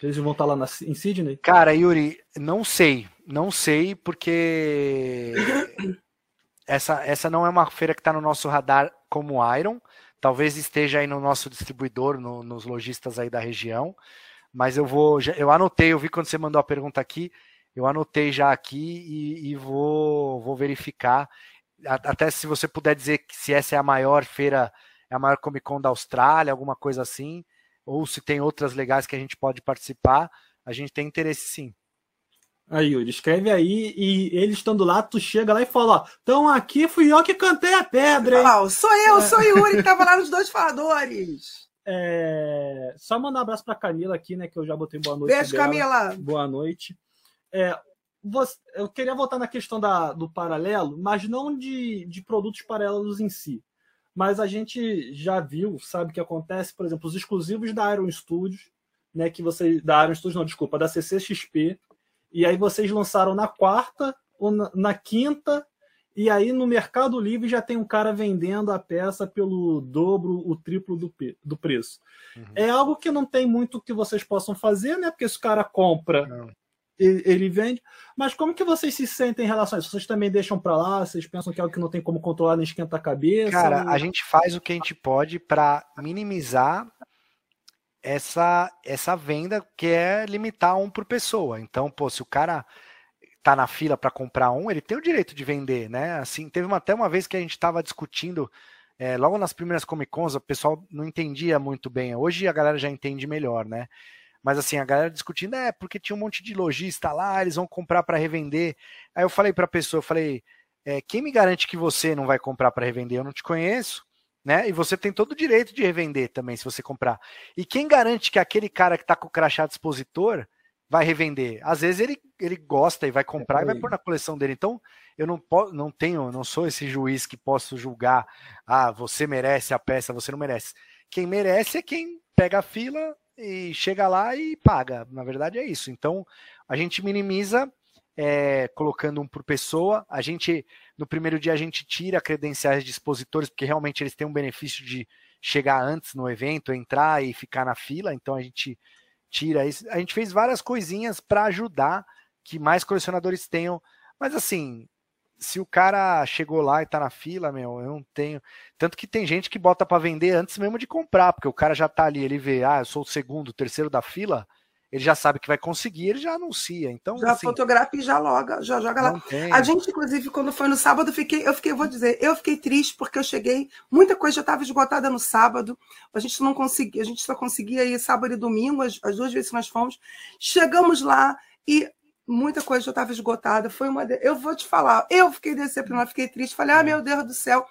Eles vão estar lá na, em Sydney? Cara, Yuri, não sei. Não sei, porque <coughs> essa, essa não é uma feira que está no nosso radar como Iron. Talvez esteja aí no nosso distribuidor, no, nos lojistas aí da região. Mas eu vou. Eu anotei, eu vi quando você mandou a pergunta aqui. Eu anotei já aqui e, e vou, vou verificar até se você puder dizer se essa é a maior feira, é a maior Comic Con da Austrália, alguma coisa assim, ou se tem outras legais que a gente pode participar, a gente tem interesse sim. Aí, Yuri, escreve aí e ele estando lá, tu chega lá e fala, ó, então aqui fui eu que cantei a pedra, hein? Sou eu, é. sou Yuri, que tava lá nos dois <laughs> faladores. É... Só mandar um abraço pra Camila aqui, né, que eu já botei boa noite Beijo, dela. Camila! Boa noite. É, você, eu queria voltar na questão da, do paralelo, mas não de, de produtos paralelos em si, mas a gente já viu, sabe o que acontece, por exemplo, os exclusivos da Iron Studios, né, que vocês da Iron Studios, não, desculpa, da CCXP, e aí vocês lançaram na quarta ou na, na quinta, e aí no Mercado Livre já tem um cara vendendo a peça pelo dobro, o triplo do, do preço. Uhum. É algo que não tem muito que vocês possam fazer, né? Porque se o cara compra, não. Ele, vende. Mas como que vocês se sentem em relação a isso? Vocês também deixam para lá? Vocês pensam que é algo que não tem como controlar nem esquenta a cabeça? Cara, a gente faz o que a gente pode para minimizar essa essa venda que é limitar um por pessoa. Então, pô, se o cara tá na fila para comprar um, ele tem o direito de vender, né? Assim, teve uma, até uma vez que a gente estava discutindo é, logo nas primeiras Comic Cons, o pessoal não entendia muito bem. Hoje a galera já entende melhor, né? Mas assim, a galera discutindo, é, porque tinha um monte de lojista lá, eles vão comprar para revender. Aí eu falei para a pessoa, eu falei, é, quem me garante que você não vai comprar para revender? Eu não te conheço né? E você tem todo o direito de revender também, se você comprar. E quem garante que aquele cara que está com o crachá de expositor vai revender? Às vezes ele, ele gosta e vai comprar é e vai pôr na coleção dele. Então, eu não, não tenho, não sou esse juiz que posso julgar, ah, você merece a peça, você não merece. Quem merece é quem pega a fila e chega lá e paga. Na verdade é isso. Então, a gente minimiza é, colocando um por pessoa. A gente, no primeiro dia, a gente tira credenciais de expositores, porque realmente eles têm um benefício de chegar antes no evento, entrar e ficar na fila. Então a gente tira isso. A gente fez várias coisinhas para ajudar que mais colecionadores tenham. Mas assim, se o cara chegou lá e tá na fila, meu, eu não tenho. Tanto que tem gente que bota para vender antes mesmo de comprar, porque o cara já tá ali, ele vê, ah, eu sou o segundo, o terceiro da fila ele já sabe que vai conseguir, ele já anuncia. Então, já assim, fotografa e já loga, já joga lá. Tem. A gente, inclusive, quando foi no sábado, fiquei, eu fiquei, vou dizer, eu fiquei triste porque eu cheguei, muita coisa já estava esgotada no sábado. A gente não conseguia, a gente só conseguia ir sábado e domingo, as, as duas vezes que nós fomos. Chegamos lá e muita coisa já estava esgotada. Foi uma, eu vou te falar, eu fiquei decepcionada, fiquei triste, falei, ah, é. meu Deus do céu.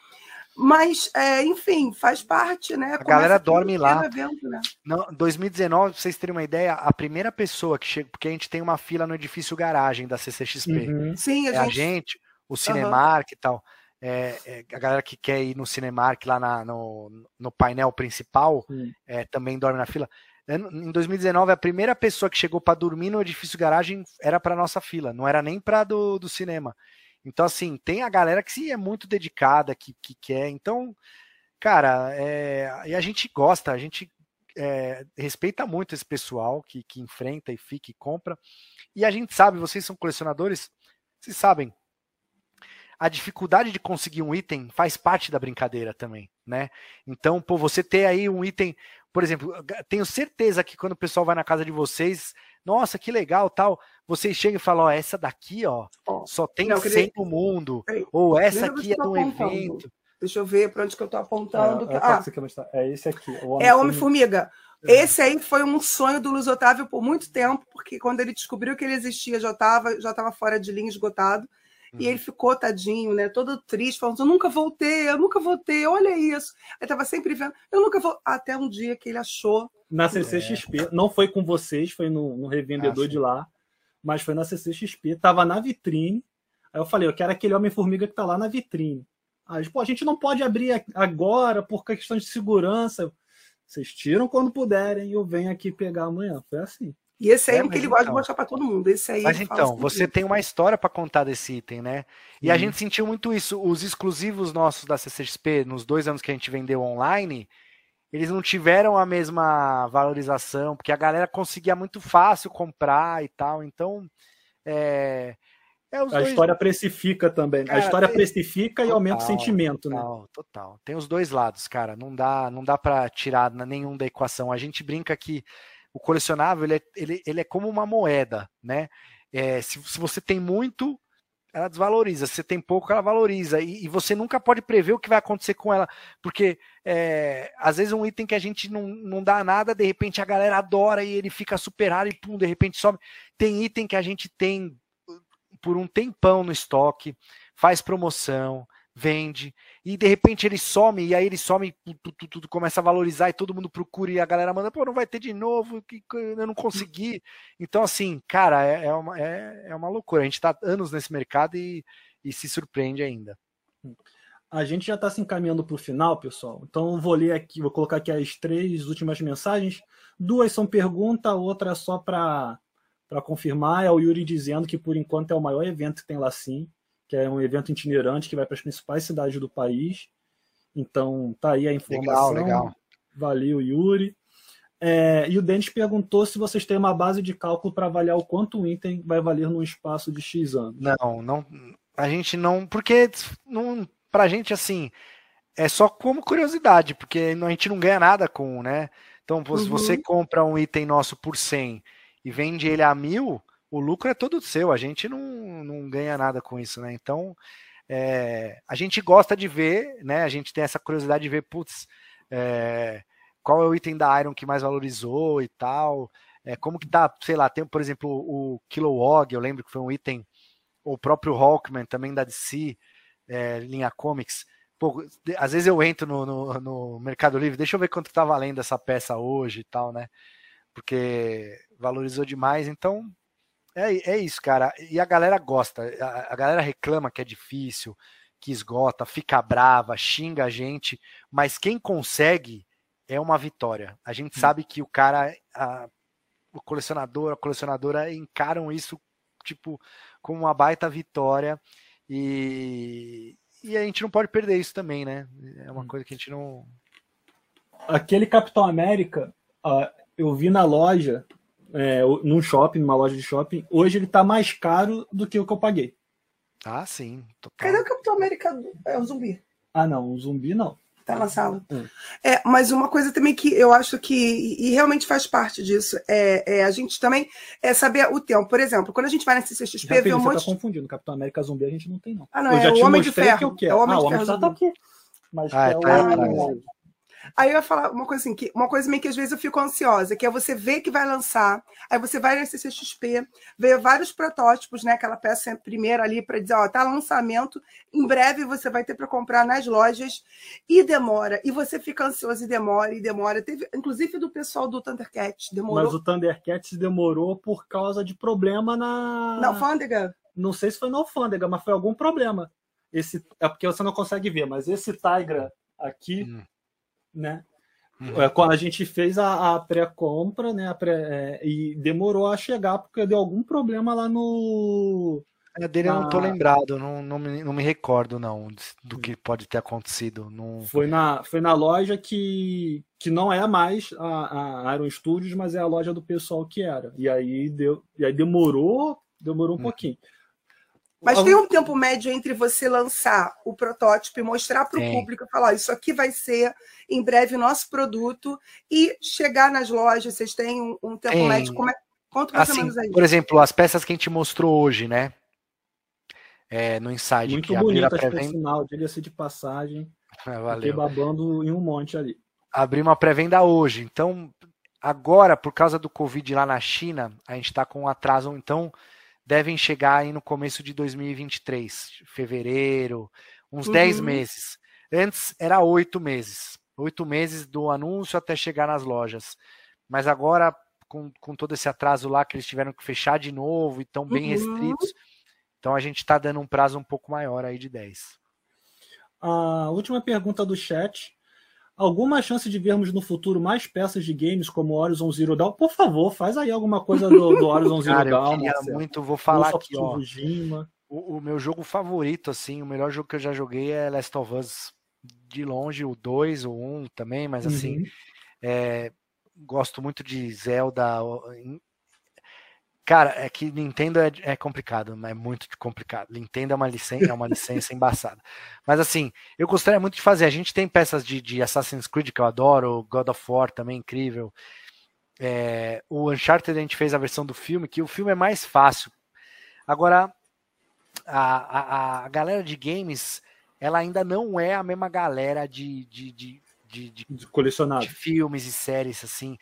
Mas, é, enfim, faz parte, né? A galera dorme lá. Evento, né? Não, 2019, pra vocês terem uma ideia, a primeira pessoa que chega, porque a gente tem uma fila no edifício garagem da CCXP. Uhum. Sim, a, é gente... a gente, o Cinemark uhum. e tal. É, é, a galera que quer ir no Cinemark lá na, no, no painel principal é, também dorme na fila. Em 2019, a primeira pessoa que chegou para dormir no edifício garagem era para nossa fila, não era nem para do, do cinema. Então, assim, tem a galera que é muito dedicada, que, que quer. Então, cara, é, e a gente gosta, a gente é, respeita muito esse pessoal que, que enfrenta e fica e compra. E a gente sabe, vocês são colecionadores, vocês sabem, a dificuldade de conseguir um item faz parte da brincadeira também, né? Então, pô, você ter aí um item, por exemplo, tenho certeza que quando o pessoal vai na casa de vocês, nossa, que legal, tal, vocês chegam e falam, ó, essa daqui, ó, só tem não, 100 no mundo, ou essa aqui é de um evento. Deixa eu ver para onde que eu estou apontando. É, é, ah, é esse aqui. O é Homem-Formiga. É. Esse aí foi um sonho do Luiz Otávio por muito tempo, porque quando ele descobriu que ele existia, já estava já tava fora de linha, esgotado. Uhum. E ele ficou tadinho, né? Todo triste, falando: Eu nunca voltei, eu nunca voltei, olha isso. Ele estava sempre vendo, eu nunca vou. Até um dia que ele achou. Na CCXP, é. não foi com vocês, foi no, no revendedor ah, de lá mas foi na CCXP, tava na vitrine. Aí eu falei, eu quero aquele Homem-Formiga que tá lá na vitrine. Aí, pô, a gente não pode abrir agora por questão de segurança. Vocês tiram quando puderem e eu venho aqui pegar amanhã. Foi assim. E esse aí é, é o que ele gosta de então. mostrar para todo mundo. Esse aí mas então, você tem uma história para contar desse item, né? E hum. a gente sentiu muito isso. Os exclusivos nossos da CCXP, nos dois anos que a gente vendeu online, eles não tiveram a mesma valorização, porque a galera conseguia muito fácil comprar e tal. Então, é, é a dois... história precifica também. Cara, a história tem... precifica total, e aumenta o sentimento, total, né? Total. Tem os dois lados, cara. Não dá, não dá para tirar nenhum da equação. A gente brinca que o colecionável ele é, ele, ele é como uma moeda, né? É, se, se você tem muito, ela desvaloriza. Se você tem pouco, ela valoriza. E, e, você nunca pode prever o que vai acontecer com ela. Porque é, às vezes um item que a gente não, não dá nada, de repente a galera adora e ele fica super raro e pum, de repente sobe. Tem item que a gente tem por um tempão no estoque, faz promoção, vende, e de repente ele some, e aí ele some, tudo, tudo, começa a valorizar, e todo mundo procura, e a galera manda, pô, não vai ter de novo, que eu não consegui. Então, assim, cara, é, é, uma, é, é uma loucura. A gente está anos nesse mercado e, e se surpreende ainda. A gente já está se encaminhando para o final, pessoal. Então eu vou ler aqui, vou colocar aqui as três últimas mensagens. Duas são pergunta, outra é só para confirmar. É o Yuri dizendo que por enquanto é o maior evento que tem lá sim, que é um evento itinerante que vai para as principais cidades do país. Então tá aí a informação. Legal, legal. Valeu, Yuri. É, e o Denis perguntou se vocês têm uma base de cálculo para avaliar o quanto o item vai valer num espaço de X anos. Não, não. A gente não. Porque não, pra gente, assim, é só como curiosidade, porque a gente não ganha nada com, né? Então, se uhum. você compra um item nosso por 100 e vende ele a mil, o lucro é todo seu. A gente não, não ganha nada com isso, né? Então, é, a gente gosta de ver, né? A gente tem essa curiosidade de ver, putz. É, qual é o item da Iron que mais valorizou e tal. É, como que tá, sei lá, tem, por exemplo, o Kilowog, eu lembro que foi um item, o próprio Hawkman, também da DC, é, linha Comics. Pô, às vezes eu entro no, no, no, Mercado Livre, deixa eu ver quanto tá valendo essa peça hoje e tal, né? Porque valorizou demais, então é, é isso, cara. E a galera gosta, a, a galera reclama que é difícil, que esgota, fica brava, xinga a gente, mas quem consegue é uma vitória. A gente hum. sabe que o cara, a, o colecionador, a colecionadora encaram isso tipo como uma baita vitória e, e a gente não pode perder isso também, né? É uma hum. coisa que a gente não. Aquele Capitão América, uh, eu vi na loja, é, num shopping, numa loja de shopping. Hoje ele tá mais caro do que o que eu paguei. Ah, sim. Total. Cadê o Capitão América? É o zumbi. Ah, não, o zumbi não. Tá na sala. Hum. É, mas uma coisa também que eu acho que, e realmente faz parte disso, é, é a gente também é saber o tempo. Por exemplo, quando a gente vai na CCXP, vê um monte... Você tá confundindo, Capitão América Zumbi a gente não tem, não. Ah, não, eu é o Homem de Ferro. Que é o Homem ah, de Ferro. Tá aqui. Mas ah, é tá, o... Aí eu ia falar uma coisa assim, que, uma coisa meio que às vezes eu fico ansiosa, que é você ver que vai lançar, aí você vai na CCXP, vê vários protótipos, né? Aquela peça primeira ali para dizer, ó, tá lançamento, em breve você vai ter para comprar nas lojas e demora, e você fica ansioso e demora e demora. Teve, inclusive do pessoal do Thundercats, demorou. Mas o Thundercats demorou por causa de problema na na alfândega. Não sei se foi na alfândega, mas foi algum problema. Esse é porque você não consegue ver, mas esse Tigra aqui hum né? Uhum. É, quando a gente fez a, a pré-compra, né? A pré, é, e demorou a chegar porque deu algum problema lá no. É, dele eu não tô lembrado, não, não, me, não me recordo não do que pode ter acontecido. Não... Foi, na, foi na loja que, que não é mais a, a Iron Studios, mas é a loja do pessoal que era. E aí deu, e aí demorou, demorou um uhum. pouquinho. Mas tem um tempo médio entre você lançar o protótipo e mostrar para o público e falar: isso aqui vai ser em breve nosso produto e chegar nas lojas. Vocês têm um, um tempo tem. médio? Como é, quanto mais assim, ou menos aí? Por exemplo, as peças que a gente mostrou hoje, né? É, no Inside. Muito que bonita a pré final, diga-se de passagem. É, <laughs> valeu. babando em um monte ali. Abri uma pré-venda hoje. Então, agora, por causa do Covid lá na China, a gente está com um atraso. Então devem chegar aí no começo de 2023, fevereiro, uns uhum. 10 meses. Antes era oito meses. Oito meses do anúncio até chegar nas lojas. Mas agora, com, com todo esse atraso lá, que eles tiveram que fechar de novo e estão bem uhum. restritos, então a gente está dando um prazo um pouco maior aí de 10. A última pergunta do chat alguma chance de vermos no futuro mais peças de games como Horizon Zero Dawn? Por favor, faz aí alguma coisa do, do <laughs> Horizon Zero Cara, Dawn. Eu queria muito, vou falar aqui, ó. O, o, meu jogo favorito, assim, o melhor jogo que eu já joguei é Last of Us de longe, o 2, o 1 um também, mas assim, uhum. é, gosto muito de Zelda, Cara, é que Nintendo é, é complicado, é muito complicado. Nintendo é uma licença, é uma <laughs> licença embaçada. Mas assim, eu gostaria muito de fazer. A gente tem peças de, de Assassin's Creed que eu adoro, God of War também incrível. É, o Uncharted a gente fez a versão do filme, que o filme é mais fácil. Agora, a, a, a galera de games, ela ainda não é a mesma galera de, de, de, de, de, de filmes e séries assim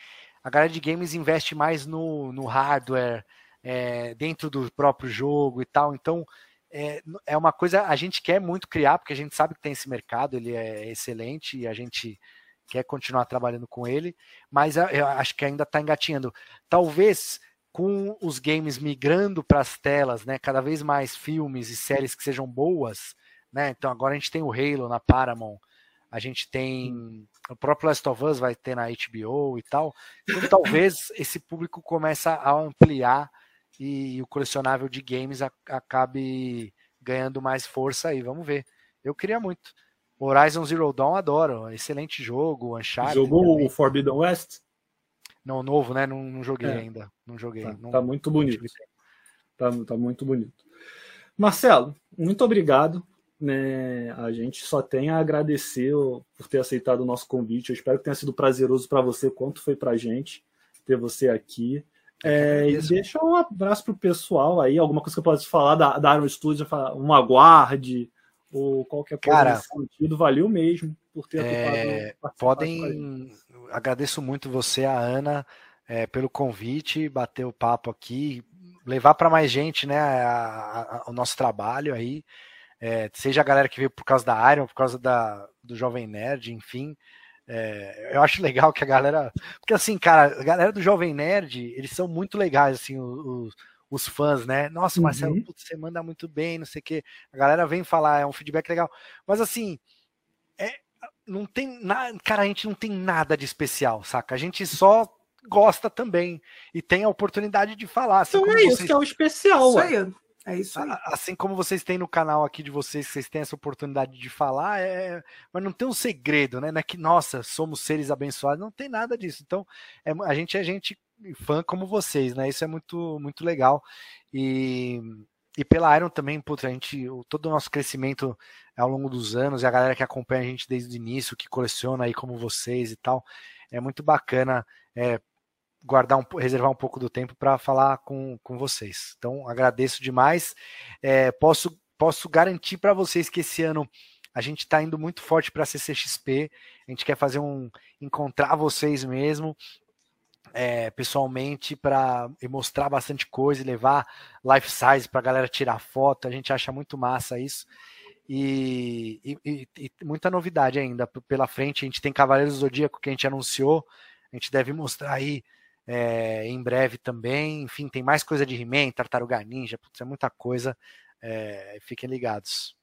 a galera de games investe mais no, no hardware, é, dentro do próprio jogo e tal. Então, é, é uma coisa a gente quer muito criar, porque a gente sabe que tem esse mercado, ele é excelente e a gente quer continuar trabalhando com ele, mas eu acho que ainda está engatinhando. Talvez com os games migrando para as telas, né, cada vez mais filmes e séries que sejam boas, né? Então agora a gente tem o Halo na Paramount, a gente tem o próprio Last of Us vai ter na HBO e tal. Então talvez <coughs> esse público comece a ampliar e o colecionável de games acabe ganhando mais força aí. Vamos ver. Eu queria muito. Horizon Zero Dawn adoro, excelente jogo, Uncharted. Jogou o Forbidden West? Não, novo, né? Não, não joguei é. ainda. Não joguei. Tá, não, tá muito bonito. Tá, tá muito bonito. Marcelo, muito obrigado. Né, a gente só tem a agradecer por ter aceitado o nosso convite. Eu espero que tenha sido prazeroso para você, quanto foi para a gente ter você aqui. É, e deixa um abraço pro pessoal aí, alguma coisa que eu possa falar da, da Iron Studio, um aguarde, ou qualquer coisa Cara, nesse sentido. Valeu mesmo por ter é, Podem. Agradeço muito você, a Ana, é, pelo convite, bater o papo aqui, levar para mais gente né, a, a, o nosso trabalho aí. É, seja a galera que veio por causa da Iron, por causa da, do Jovem Nerd, enfim. É, eu acho legal que a galera. Porque assim, cara, a galera do Jovem Nerd, eles são muito legais, assim, os, os fãs, né? Nossa, Marcelo, uhum. putz, você manda muito bem, não sei o quê. A galera vem falar, é um feedback legal. Mas assim, é, não tem nada. Cara, a gente não tem nada de especial, saca? A gente só gosta também e tem a oportunidade de falar. Assim, então é isso vocês... que é o especial. Isso aí. É isso aí. Assim como vocês têm no canal aqui de vocês, vocês têm essa oportunidade de falar, é... mas não tem um segredo, né? Não é que, nossa, somos seres abençoados, não tem nada disso. Então, é... a gente é gente fã como vocês, né? Isso é muito, muito legal. E, e pela Iron também, putz, a gente, todo o nosso crescimento ao longo dos anos, e a galera que acompanha a gente desde o início, que coleciona aí como vocês e tal, é muito bacana. É, guardar um, reservar um pouco do tempo para falar com, com vocês. Então, agradeço demais. É, posso, posso garantir para vocês que esse ano a gente está indo muito forte para a CCXP. A gente quer fazer um encontrar vocês mesmo. É, pessoalmente para mostrar bastante coisa levar life size para a galera tirar foto. A gente acha muito massa isso. E, e, e, muita novidade ainda pela frente. A gente tem Cavaleiros do Zodíaco que a gente anunciou. A gente deve mostrar aí é, em breve também. Enfim, tem mais coisa de He-Man, Tartaruga Ninja, putz, é muita coisa. É, fiquem ligados.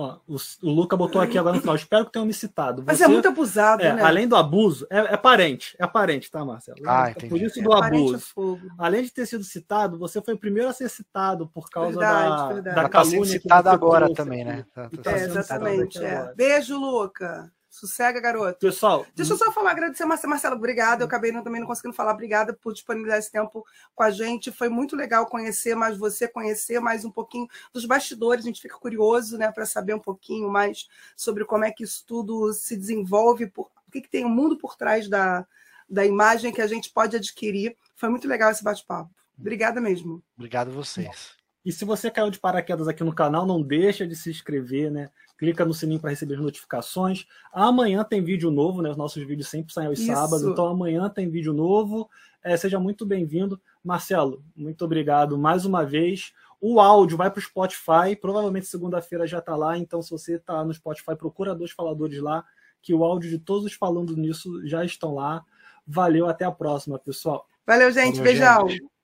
Ó, o, o, Luca botou aqui agora no final. Espero que tenham me citado. Você, Mas é muito abusado, é, né? Além do abuso, é, é, parente. É parente, tá, Marcelo? Ah, entendi. Por isso do é abuso. Além de ter sido citado, você foi o primeiro a ser citado por causa verdade, da, verdade. da calúnia. Tá sendo citado agora também, né? Tá, tá é, exatamente. É. Beijo, Luca. Sossega, garoto. Pessoal. Deixa eu só falar, agradecer, Marcelo, obrigado. Eu acabei não, também não conseguindo falar. Obrigada por disponibilizar esse tempo com a gente. Foi muito legal conhecer mais você, conhecer mais um pouquinho dos bastidores. A gente fica curioso né, para saber um pouquinho mais sobre como é que isso tudo se desenvolve, por, o que, que tem o um mundo por trás da, da imagem que a gente pode adquirir. Foi muito legal esse bate-papo. Obrigada mesmo. Obrigado a vocês. E se você caiu de paraquedas aqui no canal, não deixa de se inscrever, né? Clica no sininho para receber as notificações. Amanhã tem vídeo novo, né? Os nossos vídeos sempre saem aos Isso. sábados, então amanhã tem vídeo novo. É, seja muito bem-vindo. Marcelo, muito obrigado mais uma vez. O áudio vai para o Spotify, provavelmente segunda-feira já está lá, então se você está no Spotify, procura dois faladores lá, que o áudio de todos os falando nisso já estão lá. Valeu, até a próxima, pessoal. Valeu, gente. Valeu, Beijão. Gente.